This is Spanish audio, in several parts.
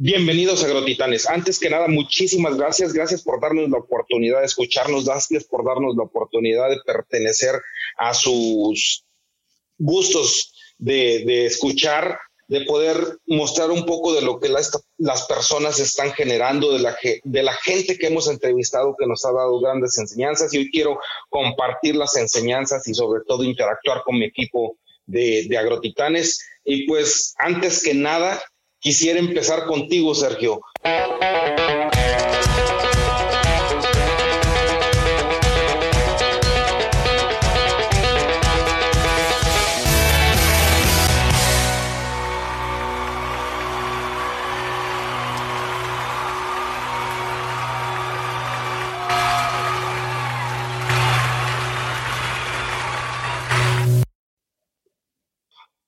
Bienvenidos a Grotitanes. Antes que nada, muchísimas gracias. Gracias por darnos la oportunidad de escucharnos. Gracias por darnos la oportunidad de pertenecer a sus gustos de, escuchar, de poder mostrar un poco de lo que las personas están generando, de la, gente que hemos entrevistado que nos ha dado grandes enseñanzas. Y hoy quiero compartir las enseñanzas y sobre todo interactuar con mi equipo de Agrotitanes. Y pues antes que nada, Quisiera empezar contigo, Sergio.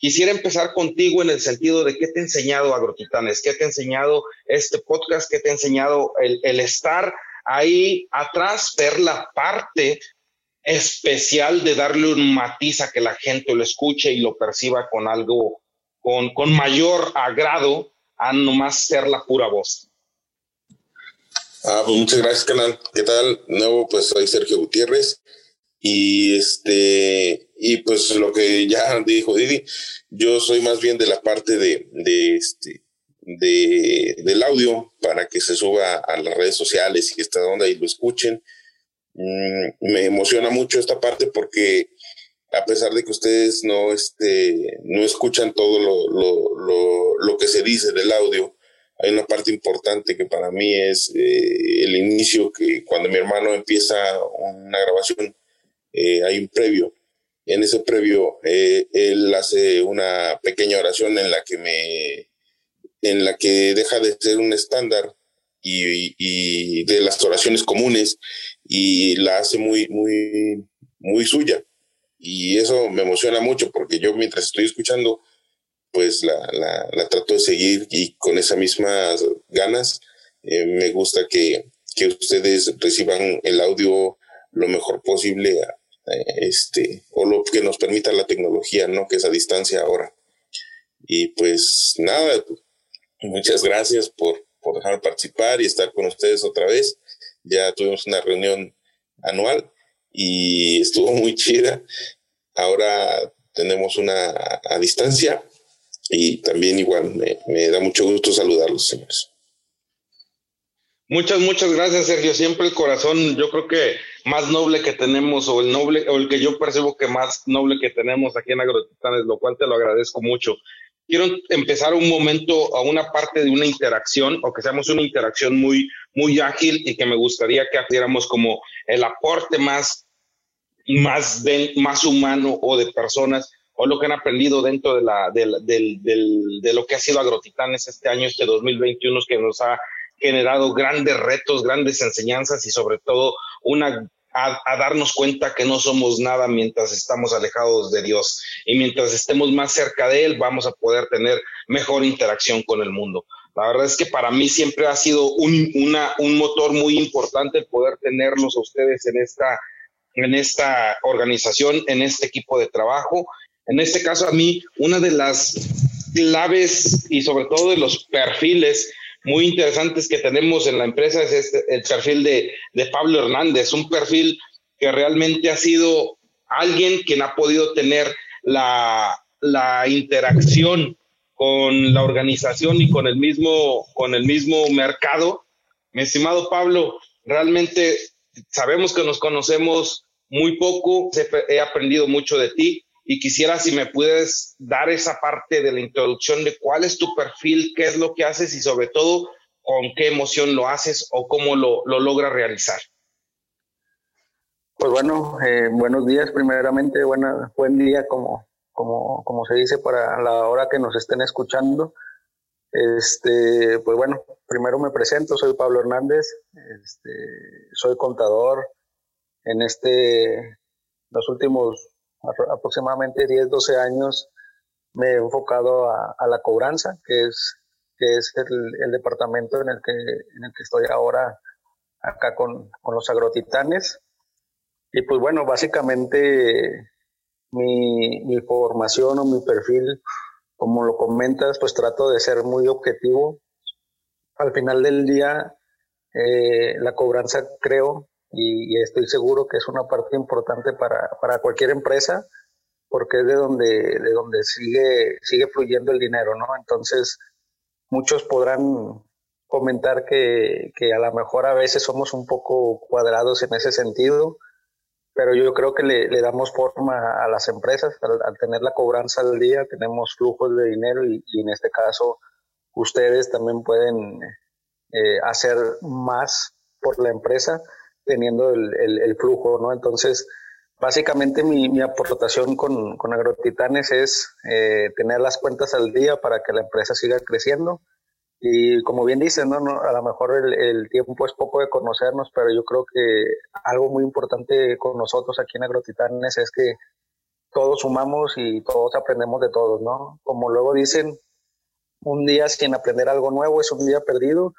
Quisiera empezar contigo en el sentido de qué te ha enseñado Agrotitanes, qué te ha enseñado este podcast, qué te ha enseñado el, estar ahí atrás, ver la parte especial de darle un matiz a que la gente lo escuche y lo perciba con algo, con, mayor agrado a nomás ser la pura voz. Ah, pues muchas gracias, canal. ¿Qué tal? Nuevo, pues soy Sergio Gutiérrez. Y este, y pues lo que ya dijo Didi, yo soy más bien de la parte de, de este, de, del audio para que se suba a las redes sociales y esta onda y lo escuchen. Mm, me emociona mucho esta parte porque a pesar de que ustedes no, este, no escuchan todo lo, lo, lo, lo que se dice del audio, hay una parte importante que para mí es eh, el inicio, que cuando mi hermano empieza una grabación, eh, hay un previo. En ese previo, eh, él hace una pequeña oración en la que me, en la que deja de ser un estándar y, y, de las oraciones comunes y la hace muy, muy, muy suya. Y eso me emociona mucho porque yo mientras estoy escuchando, pues la, la, la trato de seguir y con esas mismas ganas. Eh, me gusta que, que ustedes reciban el audio lo mejor posible este, o lo que nos permita la tecnología, ¿no? Que es a distancia ahora. Y pues nada, muchas gracias por, por dejarme participar y estar con ustedes otra vez. Ya tuvimos una reunión anual y estuvo muy chida. Ahora tenemos una a, distancia y también igual me, me da mucho gusto saludarlos, señores. Muchas, muchas gracias, Sergio. Siempre el corazón, yo creo que más noble que tenemos, o el noble, o el que yo percibo que más noble que tenemos aquí en Agrotitanes, lo cual te lo agradezco mucho. Quiero empezar un momento a una parte de una interacción, o que seamos una interacción muy, muy ágil y que me gustaría que hiciéramos como el aporte más, más, de, más humano o de personas o lo que han aprendido dentro de, la, de, de lo que ha sido Agrotitanes este año, este 2021, que nos ha generado grandes retos, grandes enseñanzas y sobre todo una a, darnos cuenta que no somos nada mientras estamos alejados de Dios y mientras estemos más cerca de Él vamos a poder tener mejor interacción con el mundo. La verdad es que para mí siempre ha sido un, una, un motor muy importante poder tenerlos a ustedes en esta, en esta organización, en este equipo de trabajo. En este caso, a mí, una de las claves y sobre todo de los perfiles muy interesantes que tenemos en la empresa es este, el perfil de, de Pablo Hernández, un perfil que realmente ha sido alguien quien ha podido tener la, la interacción con la organización y con el mismo, con el mismo mercado. Mi estimado Pablo, realmente sabemos que nos conocemos muy poco, he aprendido mucho de ti y quisiera si me puedes dar esa parte de la introducción de cuál es tu perfil, qué es lo que haces y sobre todo con qué emoción lo haces o cómo lo, lo logras realizar. Pues bueno, eh, buenos días primeramente, buena, buen día como, como, como se dice para la hora que nos estén escuchando. Este, pues bueno, primero me presento, soy Pablo Hernández, este, soy contador. En este, los últimos aproximadamente 10, 12 años me he enfocado a, la cobranza, que es, que es el, departamento en el, que, en el que estoy ahora acá con, con los agrotitanes. Y pues bueno, básicamente mi, mi, formación o mi perfil, como lo comentas, pues trato de ser muy objetivo al final del día eh, la cobranza creo y, estoy seguro que es una parte importante para, para cualquier empresa porque es de donde, de donde sigue, sigue fluyendo el dinero, ¿no? Entonces, muchos podrán comentar que, que, a lo mejor a veces somos un poco cuadrados en ese sentido, pero yo creo que le, le damos forma a las empresas. Al, tener la cobranza al día, tenemos flujos de dinero y, y en este caso ustedes también pueden eh, hacer más por la empresa teniendo el, el, el flujo, ¿no? Entonces, Básicamente mi, aportación con, con, Agrotitanes es eh, tener las cuentas al día para que la empresa siga creciendo. Y como bien dicen, ¿no? a lo mejor el, tiempo es poco de conocernos, pero yo creo que algo muy importante con nosotros aquí en Agrotitanes es que todos sumamos y todos aprendemos de todos, ¿no? Como luego dicen, un día sin aprender algo nuevo es un día perdido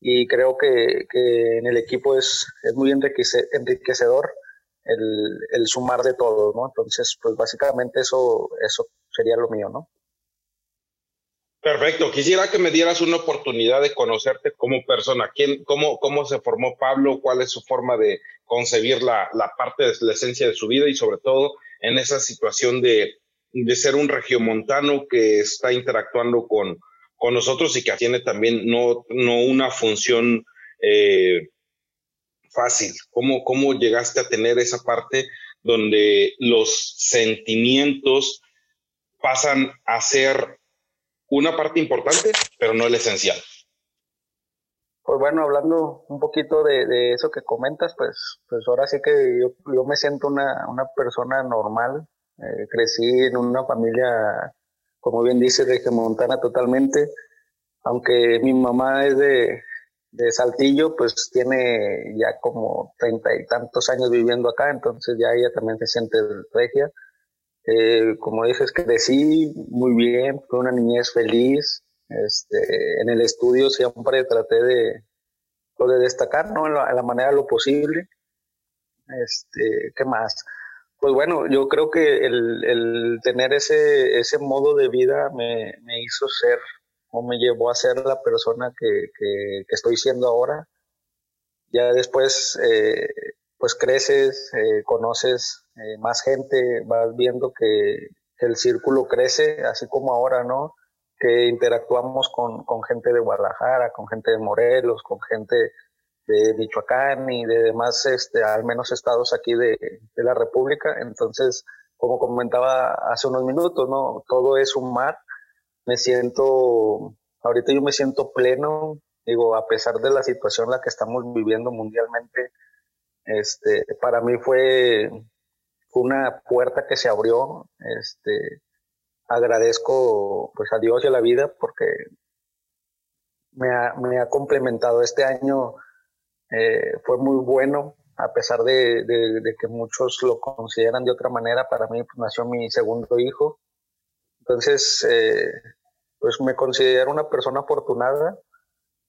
y creo que, que en el equipo es, es muy enriquecedor el, sumar de todo, ¿no? Entonces, pues básicamente eso, eso sería lo mío, ¿no? Perfecto. Quisiera que me dieras una oportunidad de conocerte como persona. ¿Quién, cómo, ¿Cómo se formó Pablo? ¿Cuál es su forma de concebir la, la parte de la esencia de su vida y sobre todo en esa situación de, de ser un regiomontano que está interactuando con, con nosotros y que tiene también no, no una función eh, fácil? ¿Cómo, ¿Cómo llegaste a tener esa parte donde los sentimientos pasan a ser una parte importante, pero no el esencial? Pues bueno, hablando un poquito de, eso que comentas, pues, pues ahora sí que yo, me siento una, una persona normal. Eh, crecí en una familia, como bien dice, de Montana totalmente. Qué mi mamá es de, de Saltillo, pues tiene ya como treinta y tantos años viviendo acá, entonces ya ella también se siente regia. Eh, como dices, crecí muy bien, fue una niñez feliz. Este, en el estudio siempre traté de, pues, de destacar, ¿no? En la, manera de lo posible. Este, ¿qué más? Pues bueno, yo creo que el, tener ese, ese modo de vida me, me hizo ser me llevó a ser la persona que, que, estoy siendo ahora. Ya después, eh, pues creces, eh, conoces eh, más gente, vas viendo que, el círculo crece, así como ahora, ¿no? Que interactuamos con, con, gente de Guadalajara, con gente de Morelos, con gente de Michoacán y de demás, este, al menos estados aquí de, de la República. Entonces, como comentaba hace unos minutos, ¿no? Todo es un mar me siento, ahorita yo me siento pleno, digo, a pesar de la situación en la que estamos viviendo mundialmente, este, para mí fue, una puerta que se abrió, este, agradezco pues a Dios y a la vida porque me ha, me ha complementado este año, eh, fue muy bueno, a pesar de, que muchos lo consideran de otra manera, para mí pues, nació mi segundo hijo, entonces, eh, pues me considero una persona afortunada.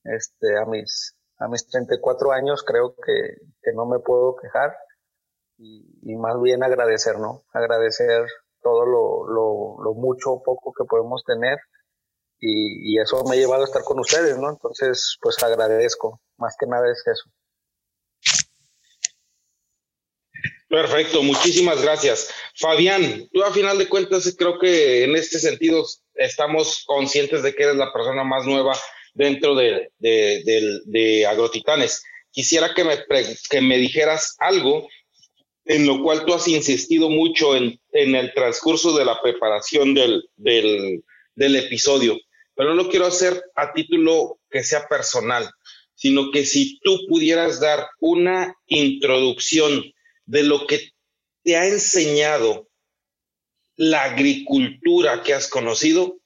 Este, a mis, a mis 34 años creo que, que no me puedo quejar y, más bien agradecer, ¿no? Agradecer todo lo, lo, mucho o poco que podemos tener y, eso me ha llevado a estar con ustedes, ¿no? Entonces, pues agradezco, más que nada es eso. Perfecto, muchísimas gracias. Fabián, tú a final de cuentas creo que en este sentido estamos conscientes de que eres la persona más nueva dentro de, de, Agrotitanes. Quisiera que me, que me dijeras algo en lo cual tú has insistido mucho en, en el transcurso de la preparación del, del, del episodio, pero no lo quiero hacer a título que sea personal, sino que si tú pudieras dar una introducción de lo que te ha enseñado la agricultura que has conocido,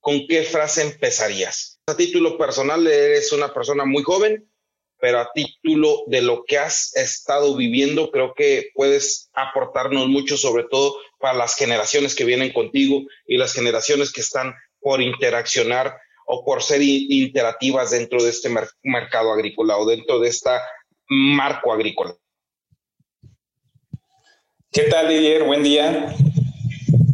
¿con qué frase empezarías? A título personal, eres una persona muy joven, pero a título de lo que has estado viviendo, creo que puedes aportarnos mucho, sobre todo para las generaciones que vienen contigo y las generaciones que están por interaccionar o por ser interactivas dentro de este mercado agrícola o dentro de este marco agrícola. ¿Qué tal, Didier? Buen día.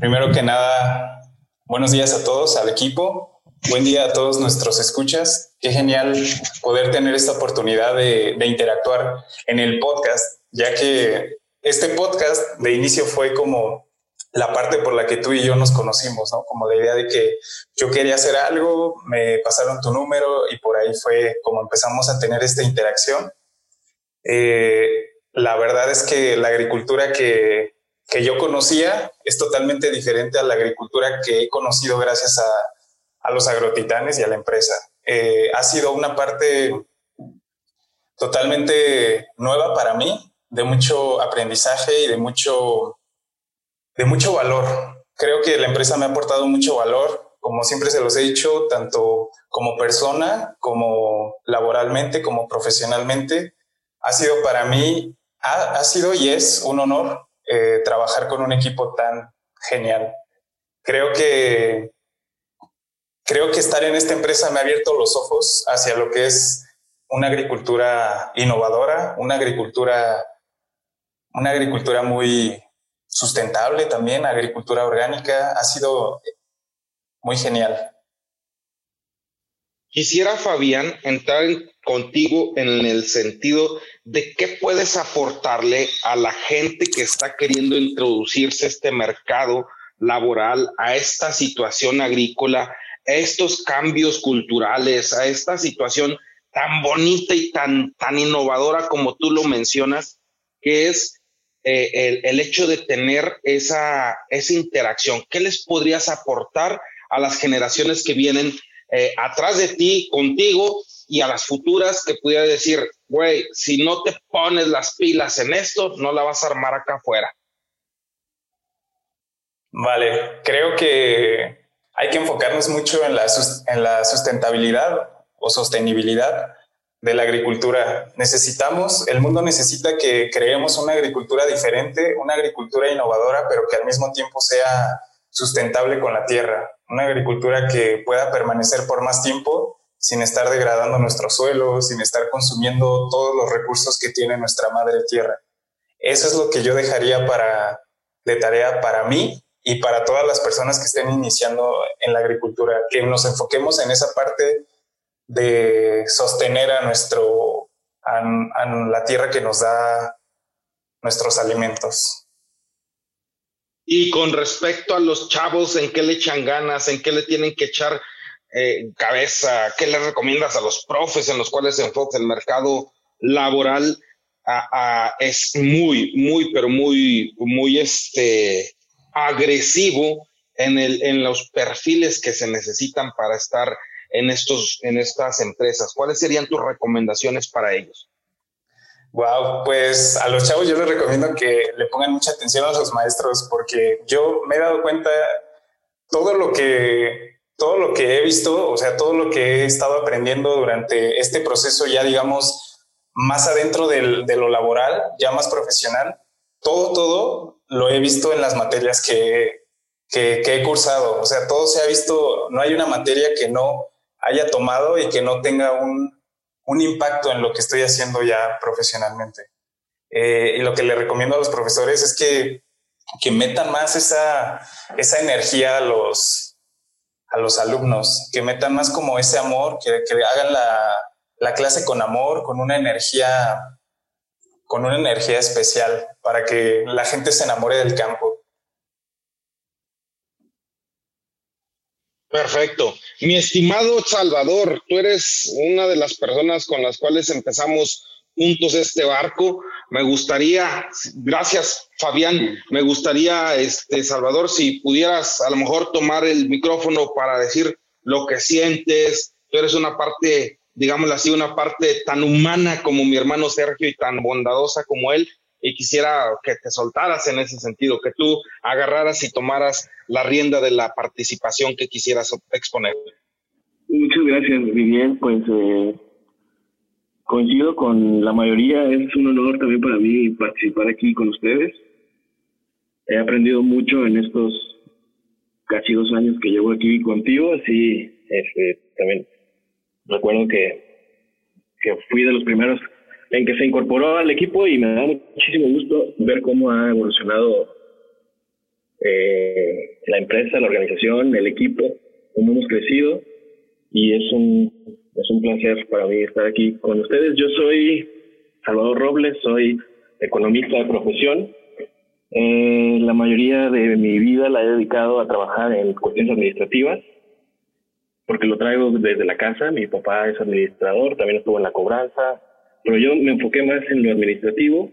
Primero que nada, buenos días a todos, al equipo. Buen día a todos nuestros escuchas. Qué genial poder tener esta oportunidad de, interactuar en el podcast, ya que este podcast de inicio fue como la parte por la que tú y yo nos conocimos, ¿no? Como la idea de que yo quería hacer algo, me pasaron tu número y por ahí fue como empezamos a tener esta interacción. Eh, la verdad es que la agricultura que, que yo conocía es totalmente diferente a la agricultura que he conocido gracias a, a los agrotitanes y a la empresa. Eh, ha sido una parte totalmente nueva para mí, de mucho aprendizaje y de mucho de mucho valor. Creo que la empresa me ha aportado mucho valor, como siempre se los he dicho, tanto como persona, como laboralmente, como profesionalmente. Ha sido para mí, ha, sido y es un honor eh, trabajar con un equipo tan genial. Creo que, creo que estar en esta empresa me ha abierto los ojos hacia lo que es una agricultura innovadora, una agricultura, una agricultura muy, sustentable también, agricultura orgánica, ha sido muy genial. Quisiera, Fabián, entrar contigo en el sentido de qué puedes aportarle a la gente que está queriendo introducirse a este mercado laboral, a esta situación agrícola, a estos cambios culturales, a esta situación tan bonita y tan, tan innovadora como tú lo mencionas, que es eh, el, hecho de tener esa, esa interacción? ¿Qué les podrías aportar a las generaciones que vienen eh, atrás de ti, contigo y a las futuras que pudiera decir, güey, si no te pones las pilas en esto, no la vas a armar acá afuera? Vale, creo que hay que enfocarnos mucho en la, en la sustentabilidad o sostenibilidad de la agricultura. Necesitamos, el mundo necesita que creemos una agricultura diferente, una agricultura innovadora, pero que al mismo tiempo sea sustentable con la tierra, una agricultura que pueda permanecer por más tiempo sin estar degradando nuestro suelo, sin estar consumiendo todos los recursos que tiene nuestra madre tierra. Eso es lo que yo dejaría para, de tarea para mí y para todas las personas que estén iniciando en la agricultura, que nos enfoquemos en esa parte de sostener a nuestro a, la tierra que nos da nuestros alimentos. Y con respecto a los chavos, ¿en qué le echan ganas? ¿En qué le tienen que echar eh, cabeza? ¿Qué le recomiendas a los profes en los cuales se enfoca el mercado laboral? es muy, muy, pero muy, muy este, agresivo en, el, en los perfiles que se necesitan para estar en, estos, en estas empresas? ¿Cuáles serían tus recomendaciones para ellos? Wow, pues a los chavos yo les recomiendo que le pongan mucha atención a los maestros porque yo me he dado cuenta todo lo que todo lo que he visto, o sea, todo lo que he estado aprendiendo durante este proceso ya digamos más adentro del, de lo laboral, ya más profesional, todo, todo lo he visto en las materias que, que, que he cursado. O sea, todo se ha visto, no hay una materia que no haya tomado y que no tenga un, impacto en lo que estoy haciendo ya profesionalmente. Eh, y lo que le recomiendo a los profesores es que, que metan más esa, esa energía a los, a los alumnos, que metan más como ese amor, que, que hagan la, la clase con amor, con una energía con una energía especial para que la gente se enamore del campo. Perfecto. Mi estimado Salvador, tú eres una de las personas con las cuales empezamos juntos este barco. Me gustaría, gracias Fabián, me gustaría, este Salvador, si pudieras a lo mejor tomar el micrófono para decir lo que sientes. Tú eres una parte, digámoslo así, una parte tan humana como mi hermano Sergio y tan bondadosa como él y quisiera que te soltaras en ese sentido, que tú agarraras y tomaras la rienda de la participación que quisieras exponer. Muchas gracias, Vivian. Pues eh, coincido con la mayoría. Es un honor también para mí participar aquí con ustedes. He aprendido mucho en estos casi dos años que llevo aquí contigo. Así, este, también recuerdo que, que fui de los primeros en que se incorporó al equipo y me da muchísimo gusto ver cómo ha evolucionado eh, la empresa, la organización, el equipo, cómo hemos crecido y es un, es un placer para mí estar aquí con ustedes. Yo soy Salvador Robles, soy economista de profesión. Eh, la mayoría de mi vida la he dedicado a trabajar en cuestiones administrativas, porque lo traigo desde la casa. Mi papá es administrador, también estuvo en la cobranza, pero yo me enfoqué más en lo administrativo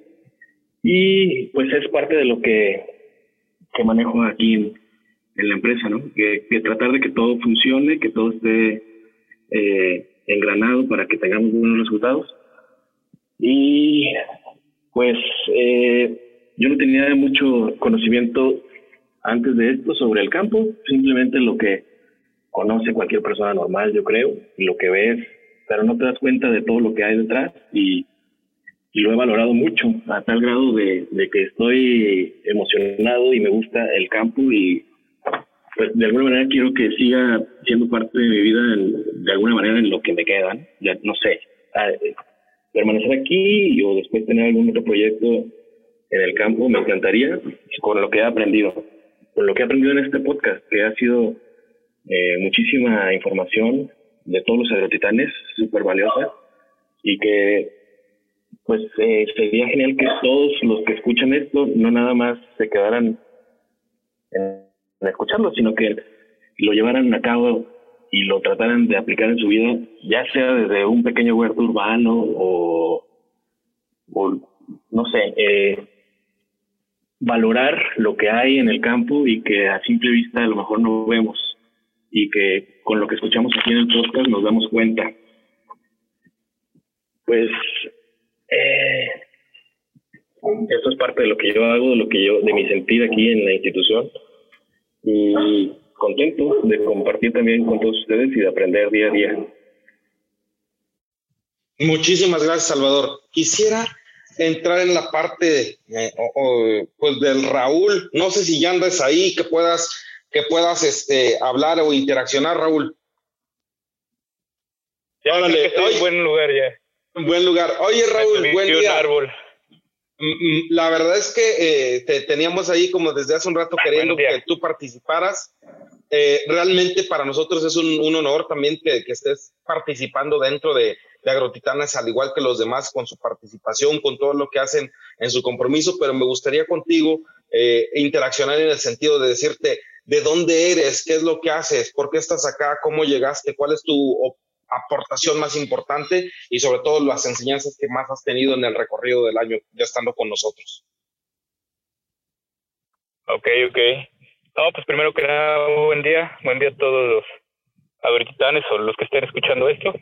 y pues es parte de lo que, que manejo aquí en, la empresa, ¿no? Que, tratar de que todo funcione, que todo esté eh, engranado para que tengamos buenos resultados. Y pues eh, yo no tenía mucho conocimiento antes de esto sobre el campo, simplemente lo que conoce cualquier persona normal, yo creo, lo que ves, pero no te das cuenta de todo lo que hay detrás y, lo he valorado mucho, a tal grado de, de, que estoy emocionado y me gusta el campo y pues de alguna manera quiero que siga siendo parte de mi vida de alguna manera en lo que me quedan, ya no sé, permanecer aquí o después tener algún otro proyecto en el campo, me encantaría con lo que he aprendido, con lo que he aprendido en este podcast, que ha sido eh, muchísima información de todos los agrotitanes, súper valiosa, y que pues eh, sería genial que todos los que escuchan esto no nada más se quedaran en, escucharlo, sino que lo llevaran a cabo y lo trataran de aplicar en su vida, ya sea desde un pequeño huerto urbano o, no sé, eh, valorar lo que hay en el campo y que a simple vista a lo mejor no vemos y que con lo que escuchamos aquí en el podcast nos damos cuenta. Pues eh, esto es parte de lo que yo hago, de lo que yo, de mi sentir aquí en la institución y contento de compartir también con todos ustedes y de aprender día a día. Muchísimas gracias, Salvador. Quisiera entrar en la parte eh, pues del Raúl. No sé si ya andas ahí, que puedas que puedas este, hablar o interaccionar, Raúl. Ya, Órale, estoy en buen lugar ya. En buen lugar. Oye, Raúl, buen día. Árbol. Mm, mm, la verdad es que eh, te teníamos ahí como desde hace un rato ah, queriendo que tú participaras. Eh, realmente para nosotros es un, un honor también que, que, estés participando dentro de, de Agrotitanes, al igual que los demás, con su participación, con todo lo que hacen en su compromiso, pero me gustaría contigo eh, interaccionar en el sentido de decirte, de dónde eres, qué es lo que haces, por qué estás acá, cómo llegaste, cuál es tu aportación más importante y sobre todo las enseñanzas que más has tenido en el recorrido del año ya estando con nosotros. Ok, ok. No, pues primero que nada, buen día, buen día a todos los abertitanes o los que estén escuchando esto.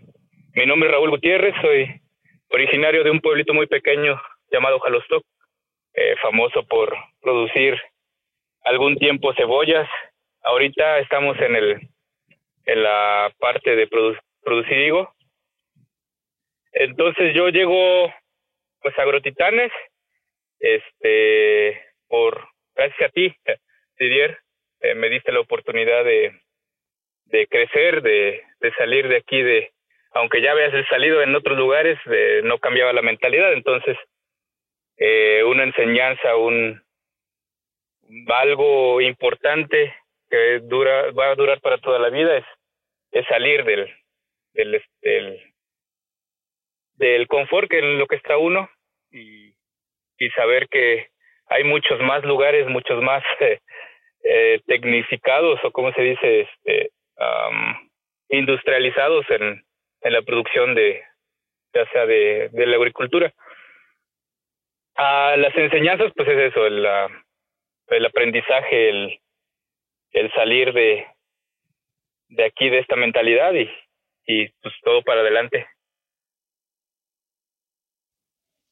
Mi nombre es Raúl Gutiérrez, soy originario de un pueblito muy pequeño llamado Jalostoc, eh, famoso por producir algún tiempo cebollas. Ahorita estamos en el en la parte de producir higo. Entonces yo llego pues a Agrotitanes, este, por gracias a ti, Didier, eh, me diste la oportunidad de, de crecer, de, de salir de aquí, de, aunque ya habías salido en otros lugares, no cambiaba la mentalidad, entonces eh, una enseñanza, un, algo importante que dura, va a durar para toda la vida es, es salir del, del, del, del confort que en lo que está uno y, saber que hay muchos más lugares, muchos más eh, tecnificados o como se dice, este, industrializados en, en la producción de, ya sea de, de la agricultura. a las enseñanzas, pues es eso, la, el aprendizaje, el, el salir de, de aquí, de esta mentalidad y, y pues todo para adelante.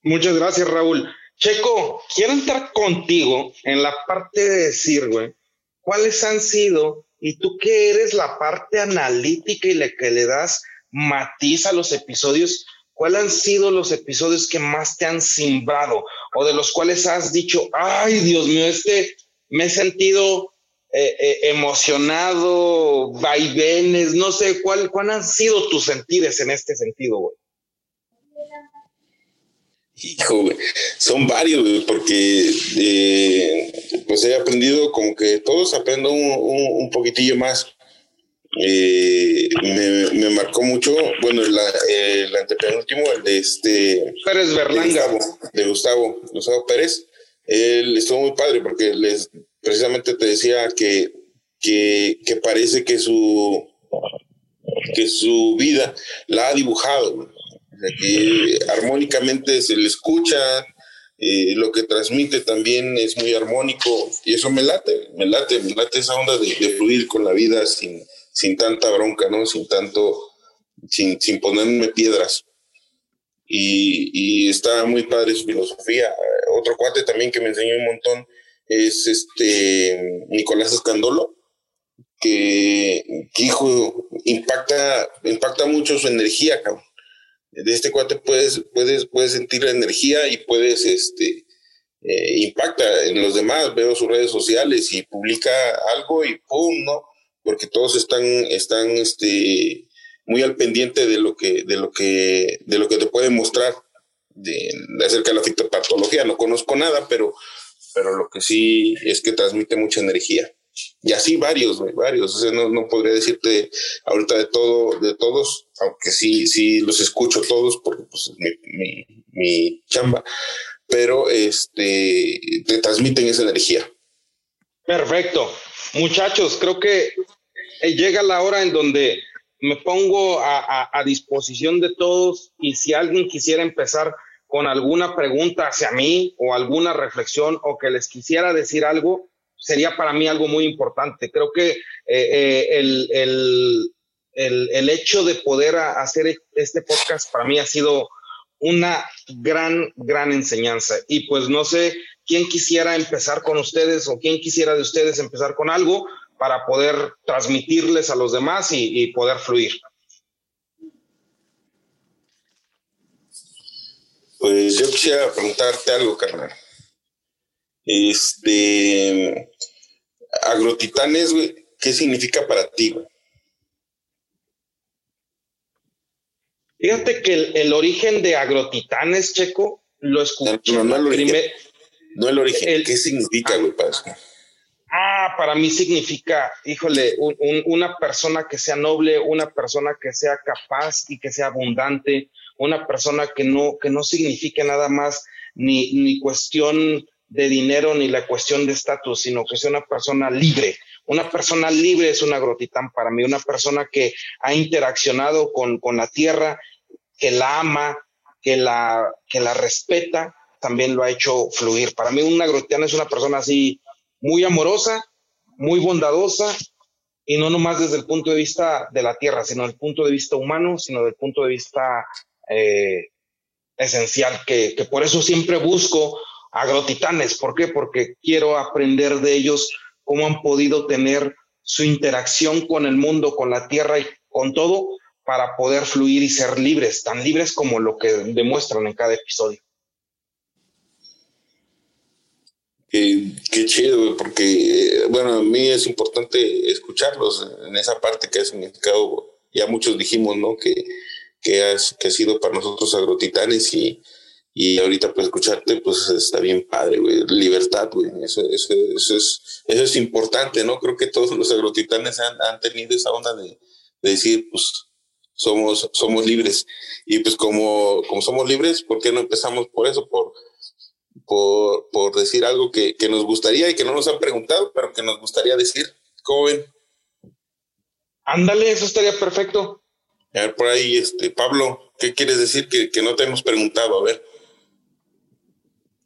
Muchas gracias, Raúl. Checo, quiero entrar contigo en la parte de decir, güey, cuáles han sido, y tú que eres la parte analítica y la que le das matiz a los episodios, ¿cuáles han sido los episodios que más te han simbrado o de los cuales has dicho, ay Dios mío, este me he sentido eh, eh, emocionado, vaivenes, no sé, ¿cuál, ¿cuál han sido tus sentires en este sentido, güey? Hijo, son varios, porque eh, pues he aprendido como que todos aprendo un, un, poquitillo más eh, me, marcó mucho, bueno, el antepenúltimo, el de este... Pérez Berlanga. De Gustavo, Gustavo, Pérez. Él estuvo muy padre porque les, precisamente te decía que, que, que parece que su, que su vida la ha dibujado. que armónicamente se le escucha, eh, lo que transmite también es muy armónico y eso me late, me late, me late esa onda de, de fluir con la vida sin, sin tanta bronca, ¿no? Sin tanto, sin, sin ponerme piedras. Y, y, está muy padre su filosofía. Otro cuate también que me enseñó un montón es este Nicolás Escandolo, que, hijo, impacta, impacta mucho su energía, cabrón. De este cuate puedes, puedes, puedes sentir la energía y puedes, este, eh, impacta en los demás. Veo sus redes sociales y publica algo y pum, ¿no? Porque todos están, están este, muy al pendiente de lo que, de lo que, de lo que te pueden mostrar de, acerca de la fitopatología. No conozco nada, pero, pero lo que sí es que transmite mucha energía. Y así varios, varios. no, no, podría decirte ahorita de todo, de todos, aunque sí, sí los escucho todos porque pues, mi, mi, mi chamba, pero este, te transmiten esa energía. Perfecto. Muchachos, creo que llega la hora en donde me pongo a, disposición de todos y si alguien quisiera empezar con alguna pregunta hacia mí o alguna reflexión o que les quisiera decir algo, sería para mí algo muy importante. Creo que eh, eh, el, el, el, hecho de poder hacer este podcast para mí ha sido una gran, gran enseñanza. Y pues no sé quién quisiera empezar con ustedes o quién quisiera de ustedes empezar con algo para poder transmitirles a los demás y, poder fluir. Pues yo quisiera preguntarte algo, carnal. Este, agrotitanes, güey, ¿qué significa para ti, güey? Fíjate que el, origen de agrotitanes, Checo, lo escuché. No, no, el origen. no el origen. ¿Qué significa, güey, para Ah, para mí significa, híjole, una persona que sea noble, una persona que sea capaz y que sea abundante, una persona que no, que no signifique nada más ni, ni cuestión de dinero ni la cuestión de estatus, sino que sea una persona libre. Una persona libre es un agrotitán para mí, una persona que ha interaccionado con, con la tierra, que la ama, que la, que la respeta, también lo ha hecho fluir. Para mí un agrotitán es una persona así muy amorosa, muy bondadosa, y no nomás desde el punto de vista de la tierra, sino desde el punto de vista humano, sino desde el punto de vista eh, esencial, que, que, por eso siempre busco agrotitanes. ¿Por qué? Porque quiero aprender de ellos cómo han podido tener su interacción con el mundo, con la tierra y con todo para poder fluir y ser libres, tan libres como lo que demuestran en cada episodio. Qué, chido, porque, bueno, a mí es importante escucharlos en esa parte que ha significado, ya muchos dijimos, ¿no? Que, que, has, que ha sido para nosotros agrotitanes y, y ahorita pues escucharte pues está bien padre, güey. Libertad, güey. Eso, eso, eso, es, eso es importante, ¿no? Creo que todos los agrotitanes han, han tenido esa onda de, de, decir, pues somos, somos libres. Y pues como, como somos libres, ¿por qué no empezamos por eso? Por por, por decir algo que, que, nos gustaría y que no nos han preguntado, pero que nos gustaría decir. ¿Cómo ven? Ándale, eso estaría perfecto. A ver, por ahí, este, Pablo, ¿qué quieres decir que, que no te hemos preguntado? A ver.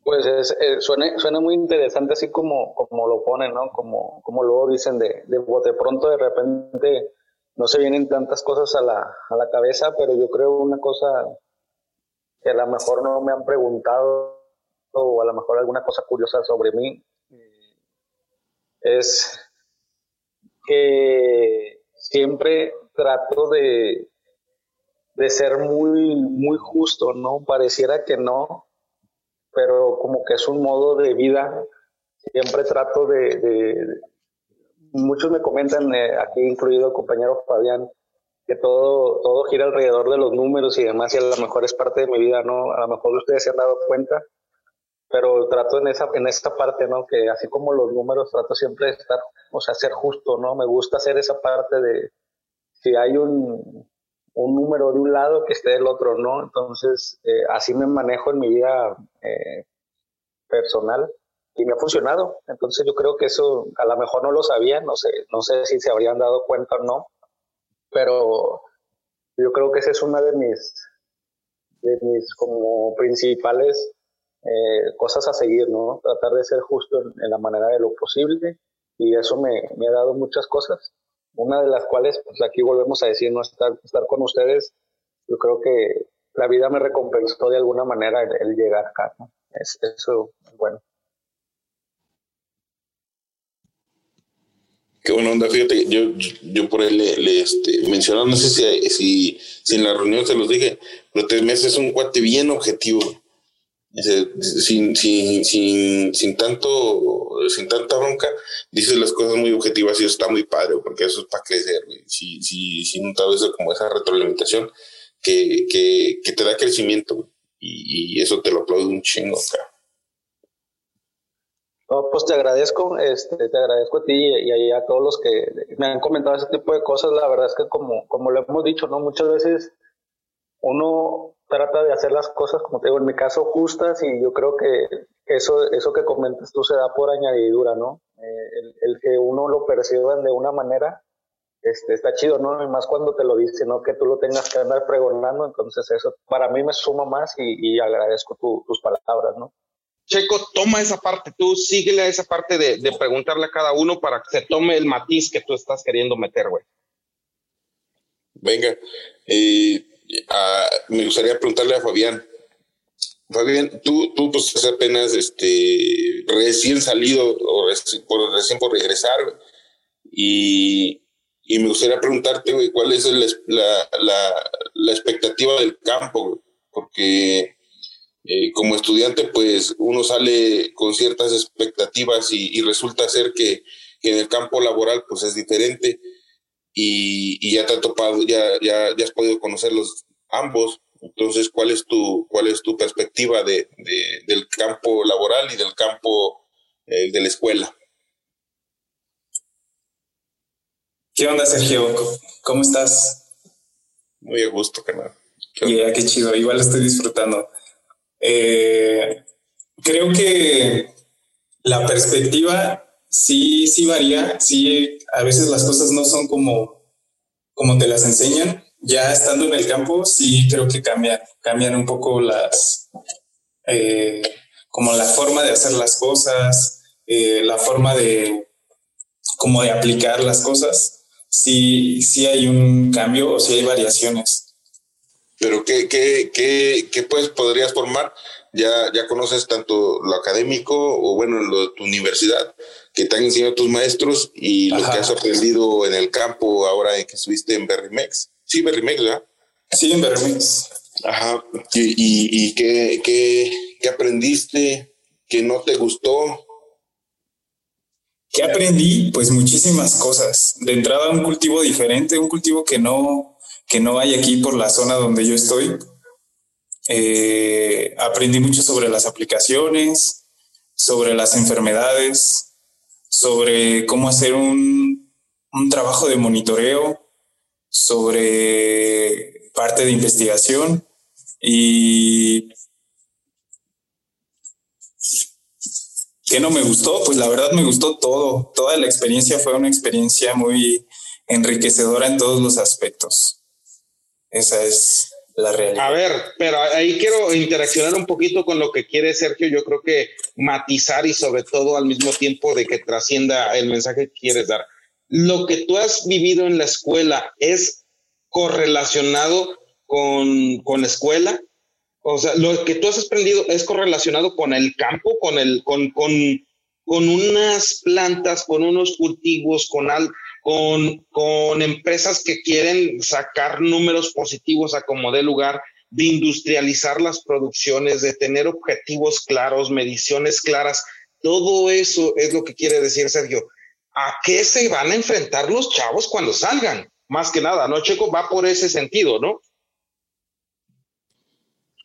Pues es, eh, suena, suena, muy interesante así como, como lo ponen, ¿no? Como, como luego dicen de, de bote pronto, de repente no se vienen tantas cosas a la, a la cabeza, pero yo creo una cosa que a lo mejor no me han preguntado o a lo mejor alguna cosa curiosa sobre mí es que siempre trato de, de ser muy, muy justo, ¿no? Pareciera que no, pero como que es un modo de vida. Siempre trato de, muchos me comentan, eh, aquí incluido el compañero Fabián, que todo, todo gira alrededor de los números y demás, y a lo mejor es parte de mi vida, ¿no? A lo mejor ustedes se han dado cuenta pero trato en esa en esta parte, ¿no? Que así como los números trato siempre de estar, o sea, ser justo, ¿no? Me gusta hacer esa parte de, si hay un, un número de un lado que esté del otro, ¿no? Entonces, eh, así me manejo en mi vida eh, personal y me ha funcionado. Entonces, yo creo que eso a lo mejor no lo sabían, no sé, no sé si se habrían dado cuenta o no, pero yo creo que esa es una de mis, de mis como principales eh, cosas a seguir, ¿no? Tratar de ser justo en, la manera de lo posible y eso me, me ha dado muchas cosas una de las cuales, pues aquí volvemos a decir, no estar, estar con ustedes, yo creo que la vida me recompensó de alguna manera el, llegar acá, ¿no? Es, eso es bueno. Qué buena onda, fíjate, yo, yo por ahí le, este, mencionaba, no sé si, si, si, en la reunión se los dije, pero te me haces un cuate bien objetivo sin, sin, sin, sin, tanto, sin tanta bronca, dices las cosas muy objetivas y eso está muy padre, porque eso es para crecer, Si, si, si no eso como esa retroalimentación que, que, que te da crecimiento, y, eso te lo aplaudo un chingo, No, pues te agradezco, este, te agradezco a ti y, a todos los que me han comentado ese tipo de cosas. La verdad es que como, como lo hemos dicho, ¿no? Muchas veces uno trata de hacer las cosas, como te digo, en mi caso, justas y yo creo que eso, eso que comentas tú se da por añadidura, ¿no? Eh, el, que uno lo perciba de una manera este, está chido, ¿no? Y más cuando te lo dice, ¿no? Que tú lo tengas que andar pregonando, entonces eso para mí me suma más y, agradezco tus palabras, ¿no? Checo, toma esa parte, tú síguele a esa parte de, de preguntarle a cada uno para que se tome el matiz que tú estás queriendo meter, güey. Venga, eh, me gustaría preguntarle a Fabián. Fabián, tú, tú pues apenas este, recién salido o recién por, regresar y, y, me gustaría preguntarte, cuál es la, la, la, expectativa del campo, porque eh, como estudiante, pues uno sale con ciertas expectativas y, y resulta ser que, que, en el campo laboral, pues es diferente y, ya te ha topado, ya, ya, ya has podido conocerlos ambos. Entonces, ¿cuál es tu, cuál es tu perspectiva de, del campo laboral y del campo eh, de la escuela? ¿Qué onda, Sergio? ¿Cómo estás? Muy a gusto, canal. Qué, qué chido. Igual estoy disfrutando. Eh, creo que la perspectiva sí, sí varía, sí, a veces las cosas no son como, como te las enseñan. Ya estando en el campo, sí creo que cambian, cambian un poco las, eh, como la forma de hacer las cosas, eh, la forma de, como de aplicar las cosas. Sí, sí hay un cambio o sí hay variaciones. Pero ¿qué, qué, qué, qué pues podrías formar? Ya, ya conoces tanto lo académico o bueno, lo de tu universidad, que te han enseñado tus maestros y lo que has aprendido en el campo ahora que estuviste en Berrimex. Sí, Berrimex, ¿verdad? Sí, en Berrimex. Ajá. ¿Y, y, qué, qué, qué aprendiste? ¿Qué no te gustó? ¿Qué aprendí? Pues muchísimas cosas. De entrada, un cultivo diferente, un cultivo que no, que no hay aquí por la zona donde yo estoy. Eh, aprendí mucho sobre las aplicaciones, sobre las enfermedades, sobre cómo hacer un, trabajo de monitoreo, sobre parte de investigación y ¿Qué no me gustó? Pues la verdad me gustó todo. Toda la experiencia fue una experiencia muy enriquecedora en todos los aspectos. Esa es la realidad. A ver, pero ahí quiero interaccionar un poquito con lo que quiere Sergio. Yo creo que matizar y sobre todo al mismo tiempo de que trascienda el mensaje que quieres dar. Lo que tú has vivido en la escuela es correlacionado con, con la escuela. O sea, lo que tú has aprendido es correlacionado con el campo, con el, con, con, con unas plantas, con unos cultivos, con al, con, con empresas que quieren sacar números positivos a como dé lugar, de industrializar las producciones, de tener objetivos claros, mediciones claras. Todo eso es lo que quiere decir Sergio. ¿A qué se van a enfrentar los chavos cuando salgan? Más que nada, ¿no? Checo va por ese sentido, ¿no?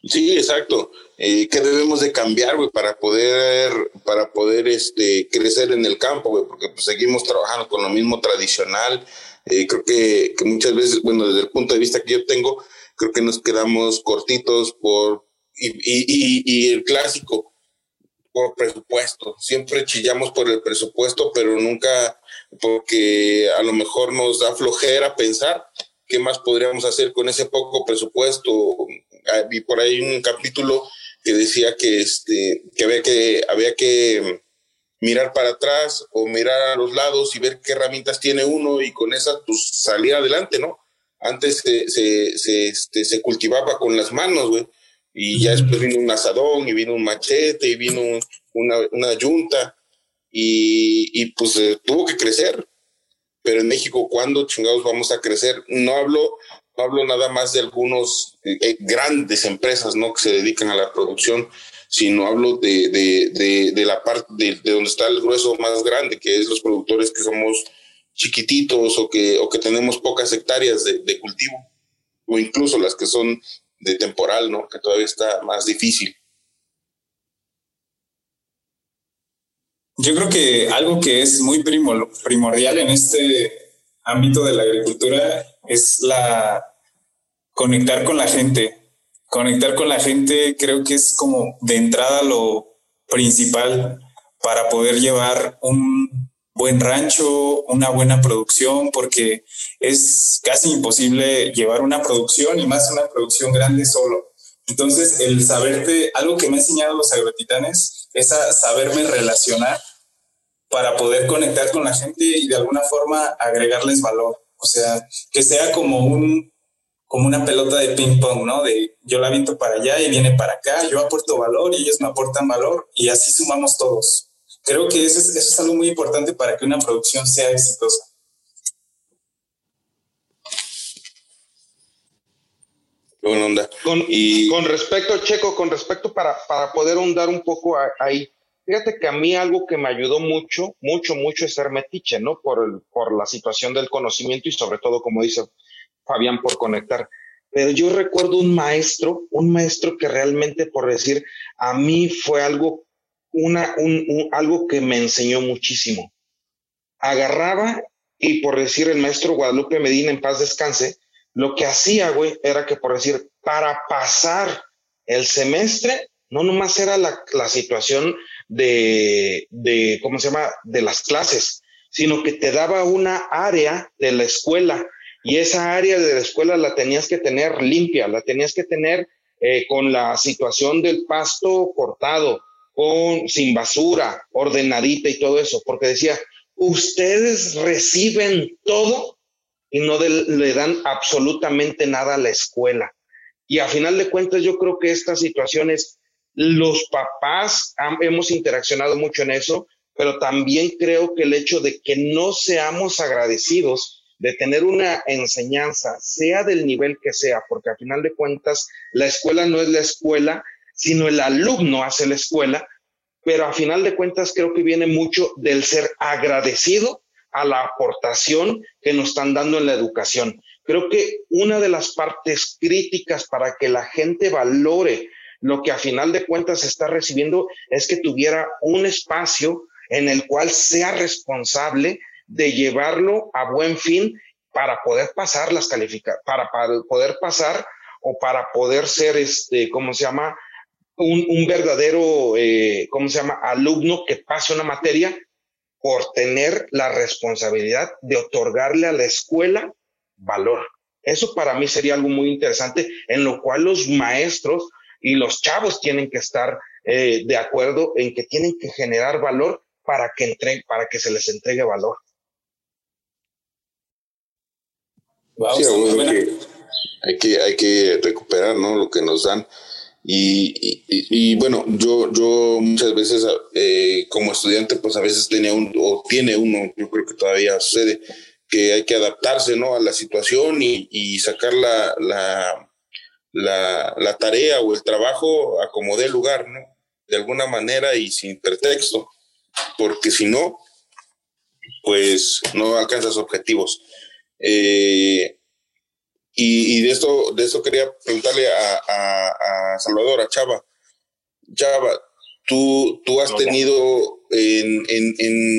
Sí, exacto. Eh, ¿Qué debemos de cambiar, güey, para poder, para poder este, crecer en el campo, güey? Porque pues, seguimos trabajando con lo mismo tradicional, Eh, creo que, que, muchas veces, bueno, desde el punto de vista que yo tengo, creo que nos quedamos cortitos por, y, y, y, el clásico, por presupuesto. Siempre chillamos por el presupuesto, pero nunca porque a lo mejor nos da flojera pensar qué más podríamos hacer con ese poco presupuesto. Vi por ahí un capítulo que decía que, este, que, había que había que mirar para atrás o mirar a los lados y ver qué herramientas tiene uno y con esas pues salir adelante, ¿no? Antes se, se, se, este, se cultivaba con las manos, güey, y ya después vino un asadón y vino un machete y vino una, una yunta y, y pues eh, tuvo que crecer. Pero en México, ¿cuándo chingados vamos a crecer? No hablo, no hablo nada más de algunos eh, eh, grandes empresas, ¿no? Que se dedican a la producción, sino hablo de, de, de, la parte de, donde está el grueso más grande, que es los productores que somos chiquititos o que, o que tenemos pocas hectáreas de, cultivo, o incluso las que son de temporal, ¿no? Que todavía está más difícil. Yo creo que algo que es muy primordial en este ámbito de la agricultura es la conectar con la gente, conectar con la gente creo que es como de entrada lo principal para poder llevar un buen rancho, una buena producción, porque es casi imposible llevar una producción y más una producción grande solo. Entonces, el saberte, algo que me han enseñado los agrotitanes es saberme relacionar para poder conectar con la gente y de alguna forma agregarles valor. O sea, que sea como un como una pelota de ping pong, ¿no? De yo la aviento para allá y viene para acá, yo aporto valor y ellos me aportan valor y así sumamos todos. Creo que eso es, eso es algo muy importante para que una producción sea exitosa. Buena onda. Con, y... con respecto, Checo, con respecto para, para poder ahondar un poco ahí, fíjate que a mí algo que me ayudó mucho, mucho, mucho es ser metiche, ¿no? Por, el, por la situación del conocimiento y sobre todo, como dice Fabián por conectar. Pero yo recuerdo un maestro, un maestro que realmente, por decir, a mí fue algo, una, un, algo que me enseñó muchísimo. Agarraba y por decir el maestro Guadalupe Medina en paz descanse, lo que hacía, güey, era que por decir, para pasar el semestre, no nomás era la, la situación de, de, ¿cómo se llama?, de las clases, sino que te daba una área de la escuela y esa área de la escuela la tenías que tener limpia, la tenías que tener eh, con la situación del pasto cortado, con, sin basura, ordenadita y todo eso, porque decía, ustedes reciben todo y no le dan absolutamente nada a la escuela. Y a final de cuentas yo creo que estas situaciones, los papás hemos interaccionado mucho en eso, pero también creo que el hecho de que no seamos agradecidos de tener una enseñanza, sea del nivel que sea, porque a final de cuentas la escuela no es la escuela, sino el alumno hace la escuela, pero a final de cuentas creo que viene mucho del ser agradecido a la aportación que nos están dando en la educación. Creo que una de las partes críticas para que la gente valore lo que a final de cuentas está recibiendo es que tuviera un espacio en el cual sea responsable de llevarlo a buen fin para poder pasar las calificaciones, para, poder pasar o para poder ser, este, ¿cómo se llama? Un, verdadero, eh, ¿cómo se llama? Alumno que pase una materia por tener la responsabilidad de otorgarle a la escuela valor. Eso para mí sería algo muy interesante, en lo cual los maestros y los chavos tienen que estar eh, de acuerdo en que tienen que generar valor para que, entre, para que se les entregue valor. hay, que, hay, que, recuperar ¿no? lo que nos dan. Y, bueno, yo, yo muchas veces eh, como estudiante, pues a veces tenía un, o tiene uno, yo creo que todavía sucede, que hay que adaptarse ¿no? a la situación y, sacar la, la, la, tarea o el trabajo a como dé lugar, ¿no? De alguna manera y sin pretexto, porque si no, pues no alcanzas objetivos. Eh, y, de esto de esto quería preguntarle a, Salvador, a Chava. Chava, tú, tú has tenido en, en,